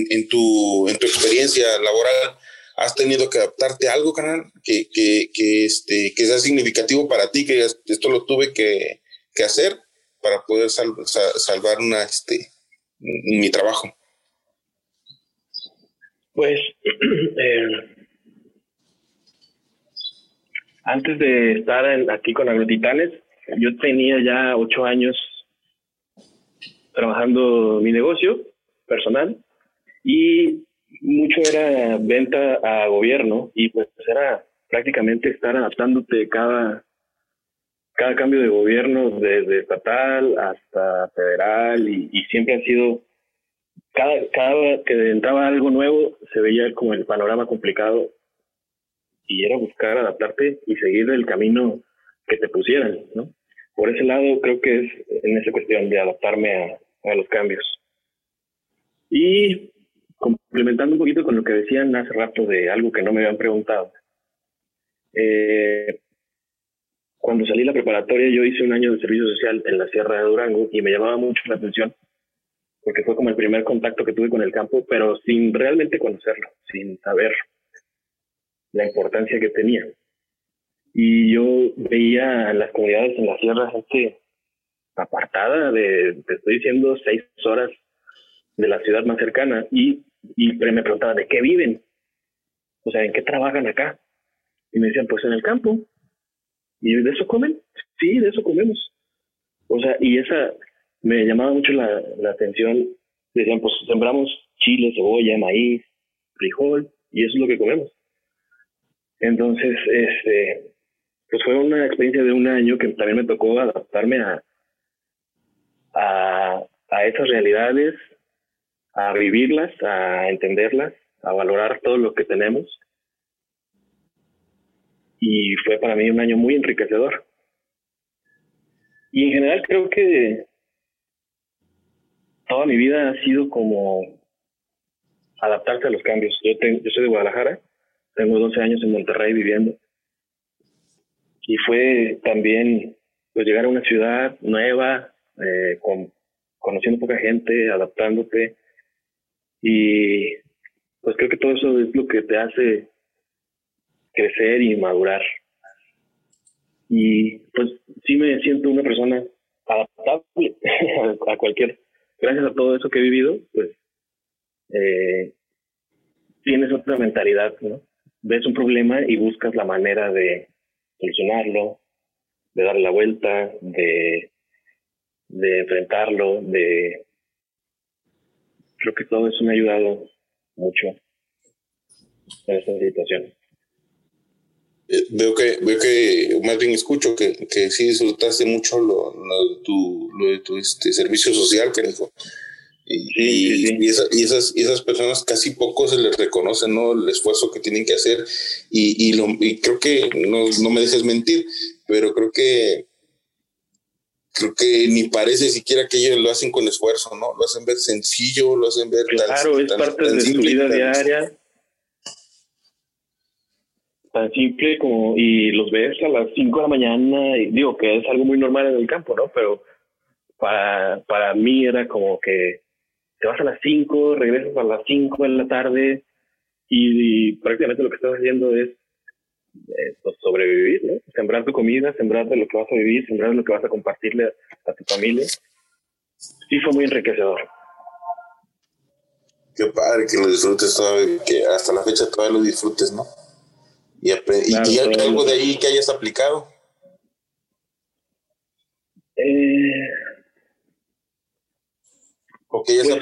en, tu, en tu experiencia laboral, ¿Has tenido que adaptarte a algo, canal, que, que, que, este, que sea significativo para ti, que esto lo tuve que, que hacer para poder salvar una, este, mi trabajo? Pues, eh, antes de estar aquí con Agrotitanes, yo tenía ya ocho años trabajando mi negocio personal y mucho era venta a gobierno y pues era prácticamente estar adaptándote cada cada cambio de gobierno desde estatal hasta federal y, siempre ha sido cada cada que entraba algo nuevo se veía como el panorama complicado y era buscar adaptarte y seguir el camino que te pusieran, ¿no? Por ese lado creo que es en esa cuestión de adaptarme a, a los cambios. Y complementando un poquito con lo que decían hace rato de algo que no me habían preguntado. Eh, cuando salí de la preparatoria yo hice un año de servicio social en la Sierra de Durango y me llamaba mucho la atención porque fue como el primer contacto que tuve con el campo, pero sin realmente conocerlo, sin saber la importancia que tenía. Y yo veía las comunidades en la sierra gente apartada de, te estoy diciendo, seis horas de la ciudad más cercana y, y me preguntaba, ¿de qué viven? O sea, ¿en qué trabajan acá? Y me decían, pues en el campo. ¿Y de eso comen? Sí, de eso comemos. O sea, y esa me llamaba mucho la, la atención. Decían, pues sembramos chile, cebolla, maíz, frijol, y eso es lo que comemos. Entonces, este, pues fue una experiencia de un año que también me tocó adaptarme a, a, a esas realidades, a vivirlas, a entenderlas, a valorar todo lo que tenemos. Y fue para mí un año muy enriquecedor. Y en general creo que toda mi vida ha sido como adaptarse a los cambios. Yo, yo soy de Guadalajara, tengo 12 años en Monterrey viviendo. Y fue también pues llegar a una ciudad nueva, eh, con, conociendo poca gente, adaptándote. Y pues creo que todo eso es lo que te hace crecer y madurar. Y pues sí me siento una persona adaptable a cualquier, gracias a todo eso que he vivido, pues eh, tienes otra mentalidad, ¿no? Ves un problema y buscas la manera de solucionarlo, de darle la vuelta, de de enfrentarlo, de... Creo que todo eso me ha ayudado mucho en esta situación. Eh, veo que, veo que, más bien escucho que, que sí disfrutaste mucho lo, de tu, lo de tu este, servicio social, que dijo. Y, y, esas, y esas personas casi poco se les reconoce ¿no? el esfuerzo que tienen que hacer. Y, y, lo, y creo que, no, no me dejes mentir, pero creo que creo que ni parece siquiera que ellos lo hacen con esfuerzo, ¿no? Lo hacen ver sencillo, lo hacen ver claro, es parte de su vida diaria. Tan simple como, y los ves a las 5 de la mañana, y digo que es algo muy normal en el campo, ¿no? Pero para, para mí era como que te vas a las 5, regresas a las 5 de la tarde, y prácticamente lo que estás haciendo es eh, pues, sobrevivir, ¿no? Sembrar tu comida, sembrar de lo que vas a vivir, sembrar de lo que vas a compartirle a, tu familia. Sí fue muy enriquecedor. Qué padre que lo disfrutes todavía, que hasta la fecha todavía lo disfrutes, ¿no? Y, y, algo de ahí que hayas aplicado. Eh, o que hayas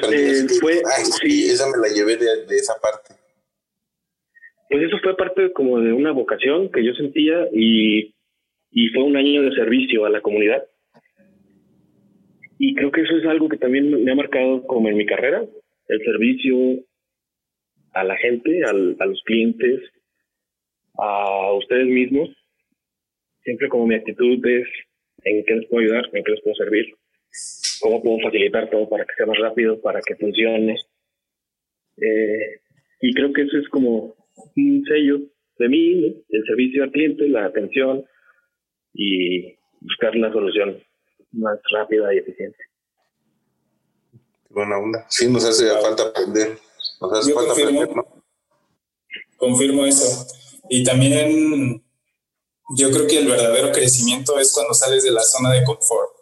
pues. Eh, sí. esa me la llevé de, de esa parte pues eso fue parte como de una vocación que yo sentía y, y fue un año de servicio a la comunidad. Y creo que eso es algo que también me ha marcado como en mi carrera, el servicio a la gente, al, a los clientes, a ustedes mismos. Siempre como mi actitud es en qué les puedo ayudar, en qué les puedo servir, cómo puedo facilitar todo para que sea más rápido, para que funcione. Eh, y creo que eso es como un sello de mí, el servicio al cliente, la atención y buscar la solución más rápida y eficiente. Buena onda. Sí, nos hace falta aprender. Nos hace falta aprender, ¿no? confirmo eso. Y también yo creo que el verdadero crecimiento es cuando sales de la zona de confort.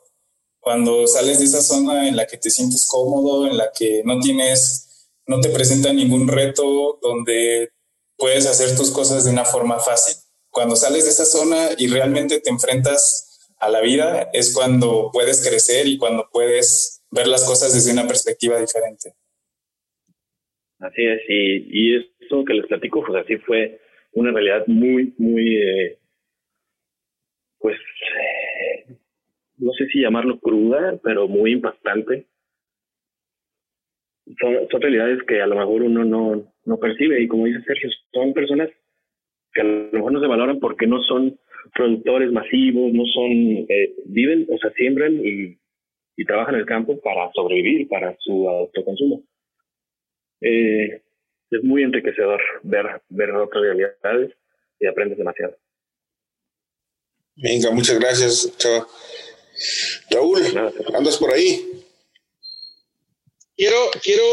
Cuando sales de esa zona en la que te sientes cómodo, en la que no tienes, no te presenta ningún reto, donde puedes hacer tus cosas de una forma fácil. Cuando sales de esa zona y realmente te enfrentas a la vida, es cuando puedes crecer y cuando puedes ver las cosas desde una perspectiva diferente. Así es, y, y eso que les platico, pues así fue una realidad muy, muy, eh, pues, no sé si llamarlo cruda, pero muy impactante. Son, realidades que a lo mejor uno no, no percibe y como dice Sergio, son personas que a lo mejor no se valoran porque no son productores masivos, no son, eh, viven, o sea, siembran y, y trabajan en el campo para sobrevivir, para su autoconsumo. Eh, es muy enriquecedor ver, ver otras realidades y aprendes demasiado. Venga, muchas gracias. Raúl, ¿andas por ahí? Quiero, quiero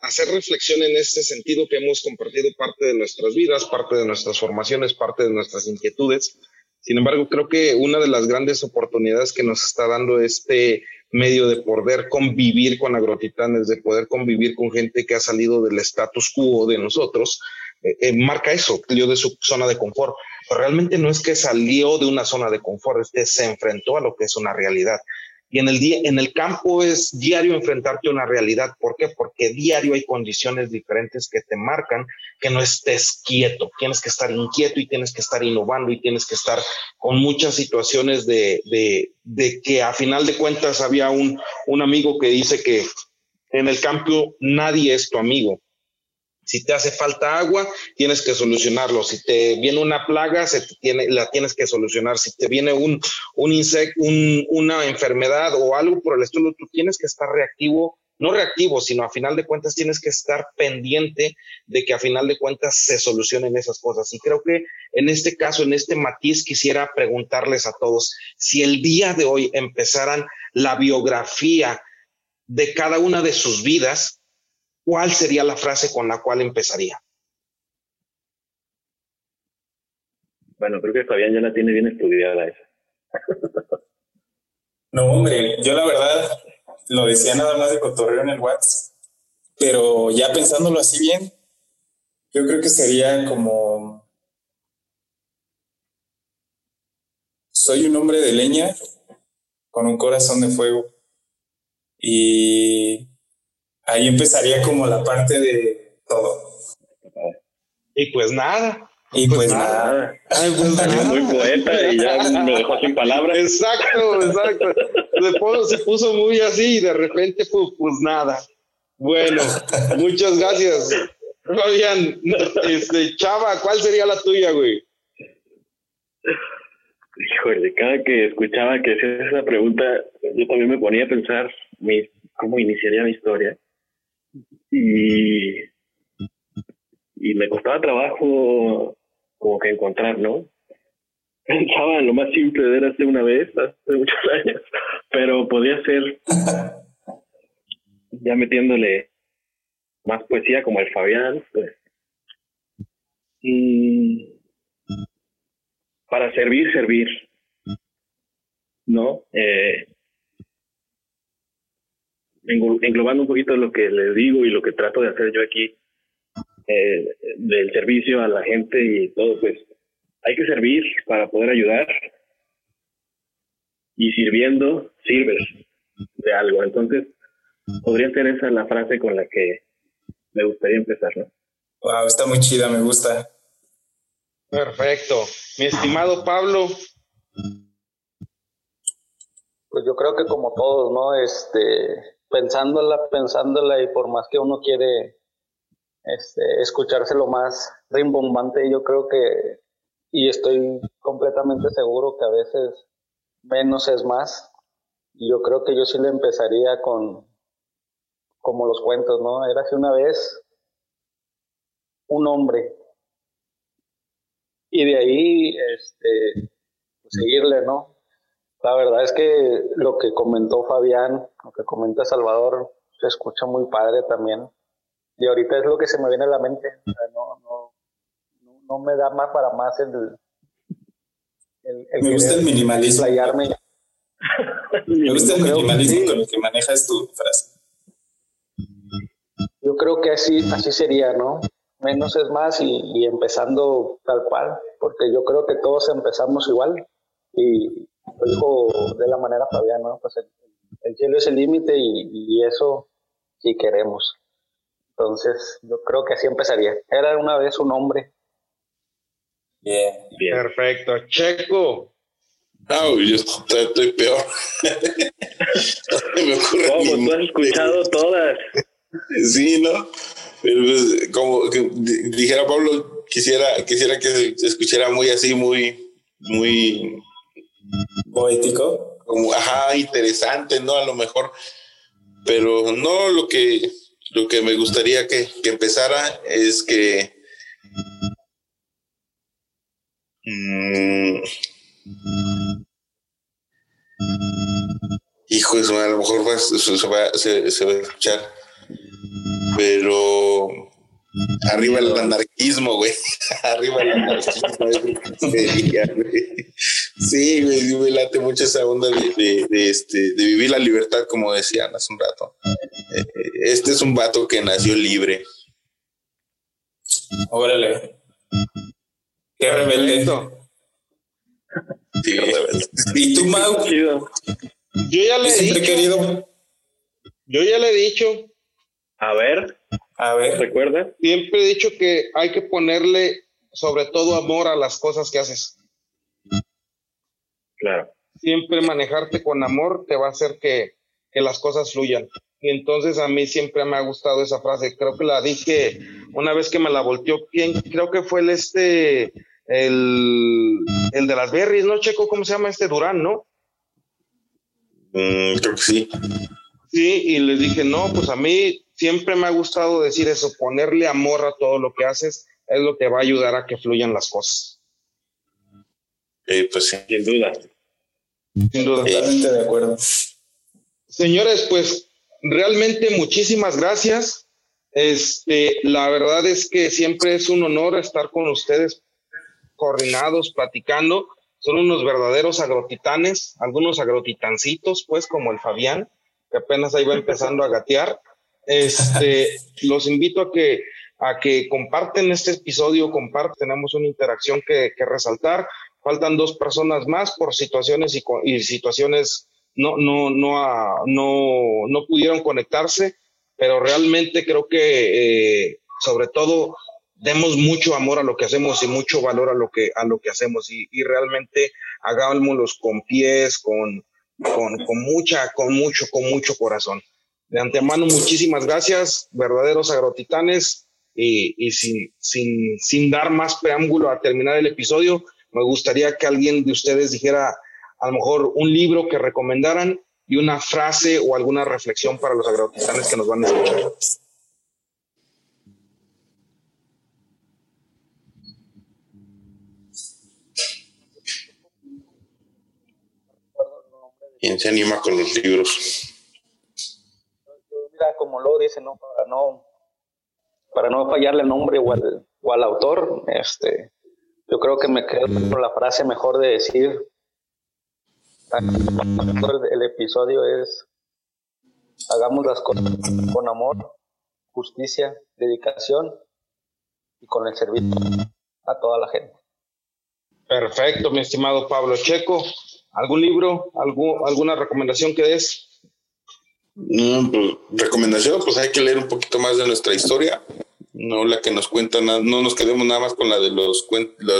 hacer reflexión en este sentido que hemos compartido parte de nuestras vidas, parte de nuestras formaciones, parte de nuestras inquietudes. Sin embargo, creo que una de las grandes oportunidades que nos está dando este medio de poder convivir con agrotitanes, de poder convivir con gente que ha salido del status quo de nosotros, eh, eh, marca eso, salió de su zona de confort. Pero realmente no es que salió de una zona de confort, es que se enfrentó a lo que es una realidad. Y en el, día, en el campo es diario enfrentarte a una realidad. ¿Por qué? Porque diario hay condiciones diferentes que te marcan que no estés quieto. Tienes que estar inquieto y tienes que estar innovando y tienes que estar con muchas situaciones de, de, de que a final de cuentas había un, un amigo que dice que en el campo nadie es tu amigo. Si te hace falta agua, tienes que solucionarlo. Si te viene una plaga, se tiene, la tienes que solucionar. Si te viene un, un insecto, un, una enfermedad o algo por el estilo, tú tienes que estar reactivo, no reactivo, sino a final de cuentas tienes que estar pendiente de que a final de cuentas se solucionen esas cosas. Y creo que en este caso, en este matiz, quisiera preguntarles a todos si el día de hoy empezaran la biografía de cada una de sus vidas, ¿cuál sería la frase con la cual empezaría? Bueno, creo que Fabián ya la tiene bien estudiada esa. No, hombre, yo la verdad lo decía nada más de cotorreo en el WhatsApp, pero ya pensándolo así bien, yo creo que sería como soy un hombre de leña con un corazón de fuego y ahí empezaría como la parte de todo. Y pues nada. Y pues, pues nada. Ay, pues Muy poeta y ya me dejó sin palabras. Exacto, exacto. Se puso, muy así y de repente, pues, pues nada. Bueno, muchas gracias. Fabián, este, Chava, ¿cuál sería la tuya, güey? Híjole, cada que escuchaba que hacías esa pregunta, yo también me ponía a pensar mi, cómo iniciaría mi historia y, y me costaba trabajo como que encontrar, ¿no? Pensaba en lo más simple de hace una vez, hace muchos años, pero podía ser ya metiéndole más poesía como el Fabián, pues. Y para servir, servir. ¿No? Eh, englobando un poquito lo que les digo y lo que trato de hacer yo aquí, eh, del servicio a la gente y todo, pues hay que servir para poder ayudar y sirviendo sirves de algo. Entonces, podría ser esa la frase con la que me gustaría empezar, ¿no? Wow, está muy chida, me gusta. Perfecto. Mi estimado Pablo. Pues yo creo que como todos, ¿no? Este, pensándola, pensándola y por más que uno quiere este, más rimbombante, yo creo que, y estoy completamente seguro que a veces menos es más. Y yo creo que yo sí le empezaría con, como los cuentos, ¿no? Era hace una vez un hombre. Y de ahí, este, seguirle, ¿no? La verdad es que lo que comentó Fabián, lo que comenta Salvador, se escucha muy padre también. y ahorita es lo que se me viene a la mente. no, no, no, me da más para más el. el, me gusta el minimalismo. me gusta el minimalismo con el que manejas tu frase. Yo creo que así, así sería, ¿no? Menos es más y, empezando tal cual, porque yo creo que todos empezamos igual y lo dijo de la manera Fabián, ¿no? Pues el, cielo es el límite y, y eso si queremos. Entonces, yo creo que así empezaría. Era una vez un hombre. Bien, bien. Perfecto. Checo. No, yo estoy, peor. me ocurre ¿Cómo? Tú has escuchado todas. Sí, ¿no? Pero pues, como que dijera Pablo, quisiera, quisiera que se escuchara muy así, muy, muy poético. Como, ajá, interesante, ¿no? A lo mejor. Pero no, lo que lo que me gustaría que, empezara es que mm, hijo de a lo mejor se, va, se, va a escuchar, pero arriba el anarquismo, güey. arriba el anarquismo. Sí, güey, me late mucho esa onda de, este, de vivir la libertad, como decían hace un rato. Eh, este es un vato que nació libre. Órale. Qué rebelde. Sí, ¿Y tú, Mau? Yo ya le he dicho. Querido. Yo ya le he dicho. A ver. A ver. ¿Recuerda? Siempre he dicho que hay que ponerle sobre todo amor a las cosas que haces. Claro. Siempre manejarte con amor te va a hacer que, las cosas fluyan. Y entonces a mí siempre me ha gustado esa frase. Creo que la dije una vez que me la volteó. ¿Quién? Creo que fue el este, el, de las berries, ¿no, Checo? ¿Cómo se llama este? Durán, ¿no? Mm, creo que sí. Sí, y le dije, no, pues a mí siempre me ha gustado decir eso, ponerle amor a todo lo que haces es lo que va a ayudar a que fluyan las cosas. Eh, pues sin duda. Sin duda. Totalmente de acuerdo. Señores, pues realmente muchísimas gracias. Este, la verdad es que siempre es un honor estar con ustedes coordinados, platicando. Son unos verdaderos agrotitanes, algunos agrotitancitos, pues, como el Fabián, que apenas ahí va empezando a gatear. Este, los invito a que a que comparten este episodio, comparten, tenemos una interacción que, que resaltar faltan dos personas más por situaciones y, situaciones no, no, no, no, no pudieron conectarse, pero realmente creo que eh, sobre todo demos mucho amor a lo que hacemos y mucho valor a lo que, a lo que hacemos y, realmente hagámoslos con pies, con, con, con, mucha, con mucho, con mucho corazón. De antemano, muchísimas gracias, verdaderos agrotitanes, y, y sin, sin, sin dar más preámbulo a terminar el episodio, me gustaría que alguien de ustedes dijera a lo mejor un libro que recomendaran y una frase o alguna reflexión para los agrotitanes que nos van a escuchar. ¿Quién se anima con los libros? Mira, como lo dice, ¿no? Para no, para no fallarle el nombre o al, o al autor, este, yo creo que me quedo con la frase mejor de decir. El episodio es hagamos las cosas con amor, justicia, dedicación y con el servicio a toda la gente. Perfecto, mi estimado Pablo Checo. ¿Algún libro, algún, alguna recomendación que des? Pues, recomendación, pues hay que leer un poquito más de nuestra historia no la que nos cuentan, no nos quedemos nada más con la de los,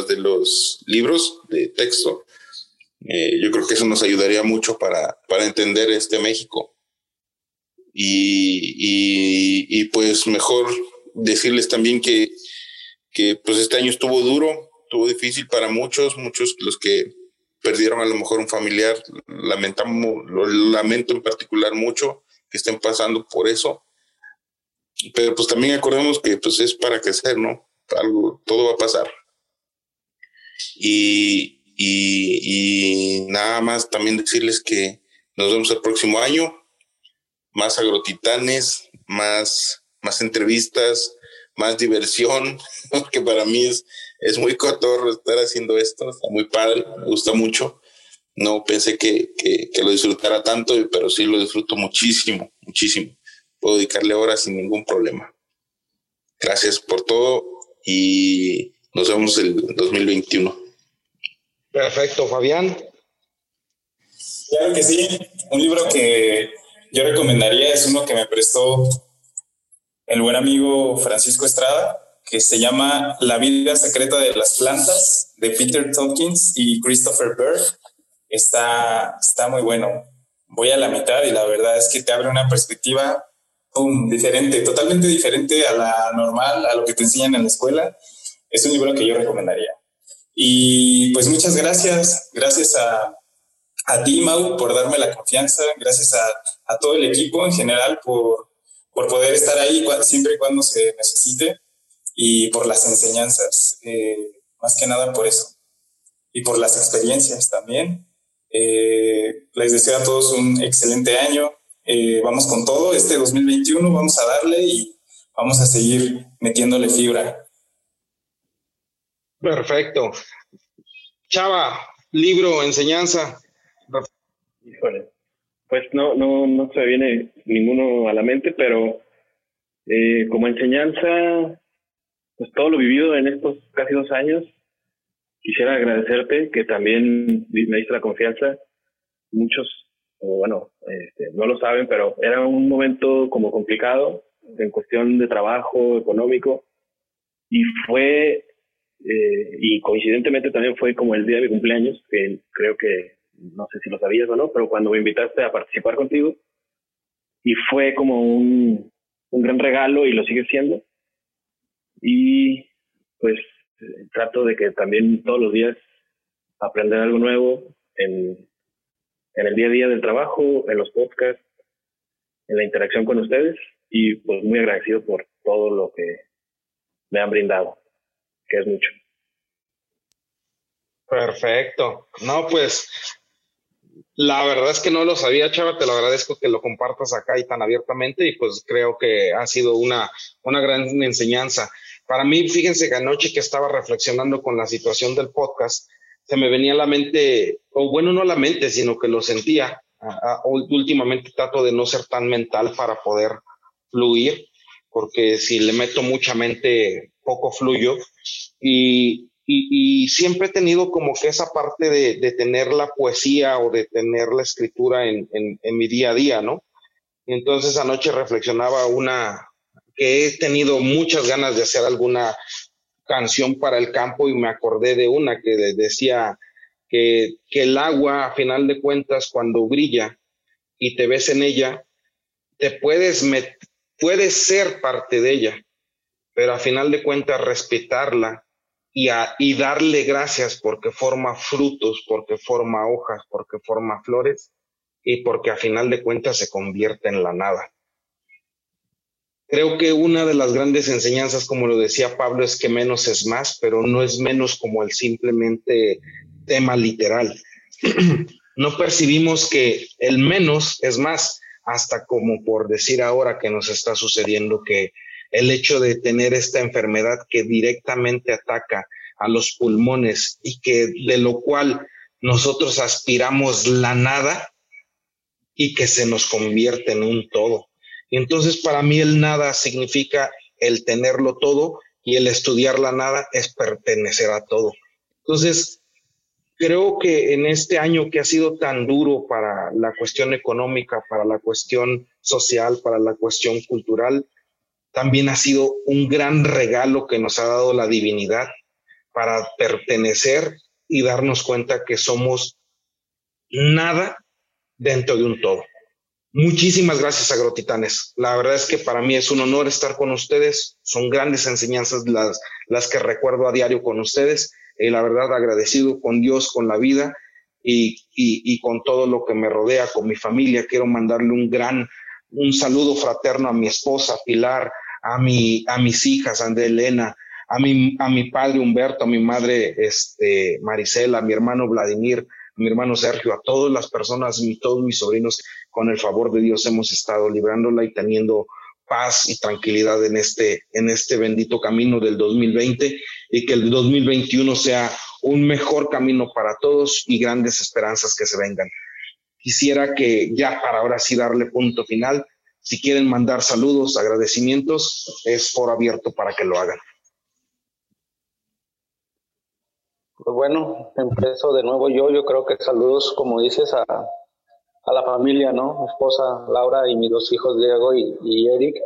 de los libros de texto. Eh, yo creo que eso nos ayudaría mucho para, para entender este México. Y, pues mejor decirles también que, que pues este año estuvo duro, estuvo difícil para muchos, muchos los que perdieron a lo mejor un familiar, lamentamos, lo lamento en particular mucho que estén pasando por eso pero pues también acordemos que pues es para crecer, ¿no? Algo, todo va a pasar. Y, y, nada más también decirles que nos vemos el próximo año, más agrotitanes, más más entrevistas, más diversión, que para mí es, es muy cotorro estar haciendo esto, está muy padre, me gusta mucho. No pensé que, que lo disfrutara tanto, pero sí lo disfruto muchísimo, muchísimo. Puedo dedicarle horas sin ningún problema. Gracias por todo y nos vemos el 2021. Perfecto, Fabián. Claro que sí. Un libro que yo recomendaría es uno que me prestó el buen amigo Francisco Estrada, que se llama La vida secreta de las plantas, de Peter Tompkins y Christopher Bird. Está, está muy bueno. Voy a la mitad y la verdad es que te abre una perspectiva diferente, totalmente diferente a la normal, a lo que te enseñan en la escuela. Es un libro que yo recomendaría. Y pues muchas gracias, gracias a, a ti, Mau, por darme la confianza, gracias a, a todo el equipo en general por, por poder estar ahí siempre y cuando se necesite y por las enseñanzas, eh, más que nada por eso. Y por las experiencias también. Eh, les deseo a todos un excelente año. Eh, vamos con todo. Este 2021 vamos a darle y vamos a seguir metiéndole fibra. Perfecto. Chava, libro, enseñanza. Híjole, pues no, no, no se viene ninguno a la mente, pero eh, como enseñanza, pues todo lo vivido en estos casi dos años, quisiera agradecerte que también me diste la confianza. Muchos, o bueno, este, no lo saben, pero era un momento como complicado en cuestión de trabajo económico y fue eh, y coincidentemente también fue como el día de mi cumpleaños, que creo que, no sé si lo sabías o no, pero cuando me invitaste a participar contigo, y fue como un, un gran regalo y lo sigue siendo. Y pues trato de que también todos los días aprender algo nuevo en, en el día a día del trabajo, en los podcasts, en la interacción con ustedes y pues muy agradecido por todo lo que me han brindado que es mucho. Perfecto. No, pues la verdad es que no lo sabía, Chava, te lo agradezco que lo compartas acá y tan abiertamente y pues creo que ha sido una, una gran enseñanza. Para mí, fíjense que anoche que estaba reflexionando con la situación del podcast, se me venía a la mente, o bueno, no a la mente, sino que lo sentía. últimamente trato de no ser tan mental para poder fluir, porque si le meto mucha mente, poco fluyo. Y, y, siempre he tenido como que esa parte de, de, tener la poesía o de tener la escritura en, en, en mi día a día, ¿no? Y entonces anoche reflexionaba una que he tenido muchas ganas de hacer alguna canción para el campo y me acordé de una que decía que, que el agua, a final de cuentas, cuando brilla y te ves en ella, te puedes, puedes ser parte de ella, pero a final de cuentas respetarla y, y darle gracias porque forma frutos, porque forma hojas, porque forma flores y porque a final de cuentas se convierte en la nada. Creo que una de las grandes enseñanzas, como lo decía Pablo, es que menos es más, pero no es menos como el simplemente tema literal. no percibimos que el menos es más, hasta como por decir ahora que nos está sucediendo que el hecho de tener esta enfermedad que directamente ataca a los pulmones y que de lo cual nosotros aspiramos la nada y que se nos convierte en un todo. Entonces para mí el nada significa el tenerlo todo y el estudiar la nada es pertenecer a todo. Entonces, creo que en este año que ha sido tan duro para la cuestión económica, para la cuestión social, para la cuestión cultural, también ha sido un gran regalo que nos ha dado la divinidad para pertenecer y darnos cuenta que somos nada dentro de un todo. Muchísimas gracias, Agrotitanes. La verdad es que para mí es un honor estar con ustedes. Son grandes enseñanzas las, las que recuerdo a diario con ustedes. Y la verdad, agradecido con Dios, con la vida y, y, y con todo lo que me rodea, con mi familia. Quiero mandarle un gran, un saludo fraterno a mi esposa, Pilar, a, mi, a mis hijas, André Elena, a mi, a mi padre Humberto, a mi madre este, Marisela, a mi hermano Vladimir, a mi hermano Sergio, a todas las personas, a todos mis sobrinos, con el favor de Dios hemos estado librándola y teniendo paz y tranquilidad en este, en este bendito camino del 2020 y que el 2021 sea un mejor camino para todos y grandes esperanzas que se vengan. Quisiera que ya para ahora sí darle punto final, si quieren mandar saludos, agradecimientos, es por abierto para que lo hagan. Pues bueno, empiezo de nuevo yo, yo creo que saludos, como dices, a, a la familia, ¿no? Mi esposa Laura y mis dos hijos Diego y, y, Eric,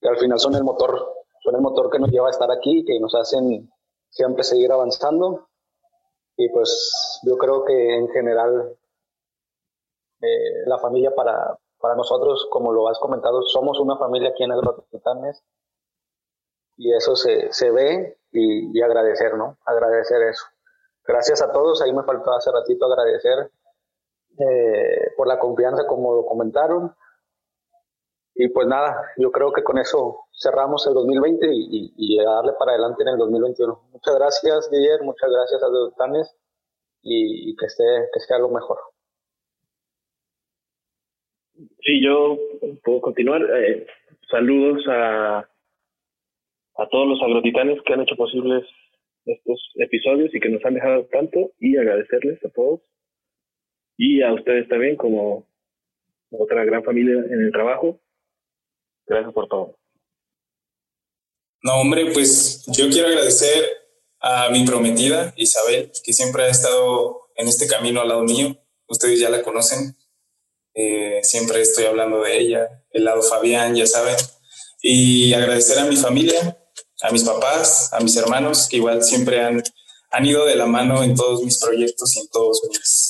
que al final son el motor, son el motor que nos lleva a estar aquí, que nos hacen siempre seguir avanzando. Y pues yo creo que en general eh, la familia para, para nosotros, como lo has comentado, somos una familia aquí en Agrotitanes y eso se, se ve y, agradecer, ¿no? Agradecer eso. Gracias a todos, ahí me faltó hace ratito agradecer eh, por la confianza como lo comentaron. Y pues nada, yo creo que con eso cerramos el 2020 y, y, a darle para adelante en el 2021. Muchas gracias, Guillermo, muchas gracias a los Tanes y, que, esté, que sea lo mejor. Sí, yo puedo continuar. Eh, saludos a, a todos los agrotitanes que han hecho posibles estos episodios y que nos han dejado tanto y agradecerles a todos y a ustedes también como otra gran familia en el trabajo. Gracias por todo. No, hombre, pues yo quiero agradecer a mi prometida Isabel, que siempre ha estado en este camino al lado mío. Ustedes ya la conocen. Eh, siempre estoy hablando de ella. El lado Fabián, ya saben. Y agradecer a mi familia, a mis papás, a mis hermanos, que igual siempre han, han ido de la mano en todos mis proyectos y en todos mis,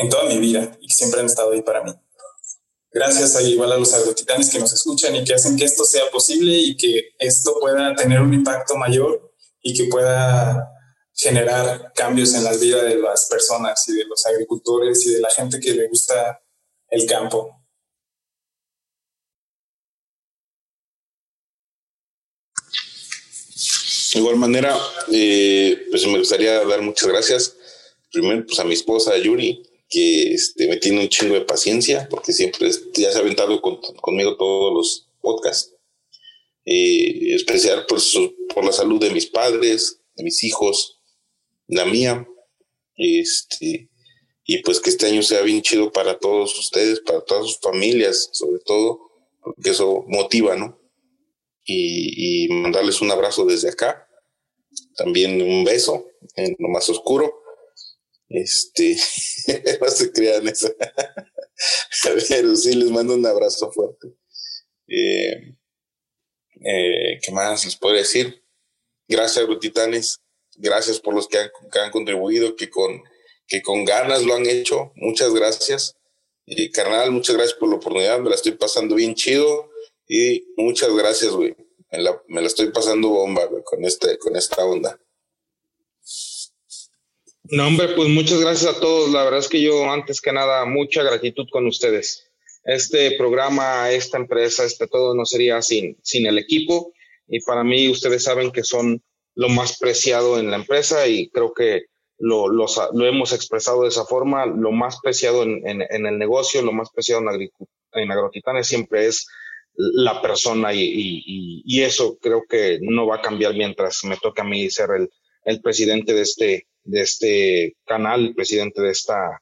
en toda mi vida y que siempre han estado ahí para mí. Gracias a igual a los agrotitanes que nos escuchan y que hacen que esto sea posible y que esto pueda tener un impacto mayor y que pueda generar cambios en la vida de las personas y de los agricultores y de la gente que le gusta el campo. De igual manera, eh, pues me gustaría dar muchas gracias. Primero, pues a mi esposa Yuri, que este, me tiene un chingo de paciencia, porque siempre ya se ha aventado conmigo todos los podcasts. Eh, especial por, por la salud de mis padres, de mis hijos, la mía. Este, y pues que este año sea bien chido para todos ustedes, para todas sus familias, sobre todo, porque eso motiva, ¿no? y, mandarles un abrazo desde acá. También un beso en lo más oscuro. Este, no se crean eso. Pero sí les mando un abrazo fuerte. Eh, eh, ¿Qué más les puedo decir? Gracias, Titanes. Gracias por los que han, que han, contribuido, que con, que con ganas lo han hecho. Muchas gracias. Y carnal, muchas gracias por la oportunidad. Me la estoy pasando bien chido. Y muchas gracias, güey. Me la, me la estoy pasando bomba, güey, con, este, con esta onda. No, hombre, pues muchas gracias a todos. La verdad es que yo, antes que nada, mucha gratitud con ustedes. Este programa, esta empresa, este todo no sería sin, sin el equipo. Y para mí, ustedes saben que son lo más preciado en la empresa y creo que lo, lo, lo hemos expresado de esa forma. Lo más preciado en, en, en el negocio, lo más preciado en, en Agrotitanes siempre es la persona y, y, eso creo que no va a cambiar mientras me toque a mí ser el, el presidente de este, de este canal, el presidente de esta,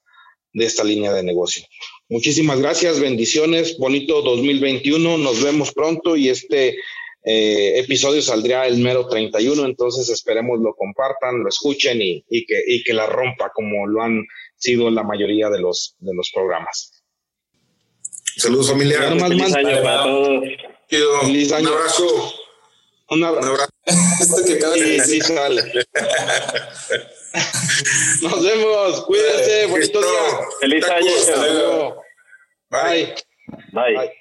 de esta línea de negocio. Muchísimas gracias, bendiciones, bonito 2021, nos vemos pronto y este eh, episodio saldrá el mero 31, entonces esperemos lo compartan, lo escuchen y, y, que, y que la rompa como lo han sido la mayoría de los, de los programas. Saludos familia. Feliz año para todos. Un abrazo. Un abrazo. Esto que acaba de decir. Sí, sale. Nos vemos. Cuídense. Bonito día. Feliz año. Bye. Bye. Bye.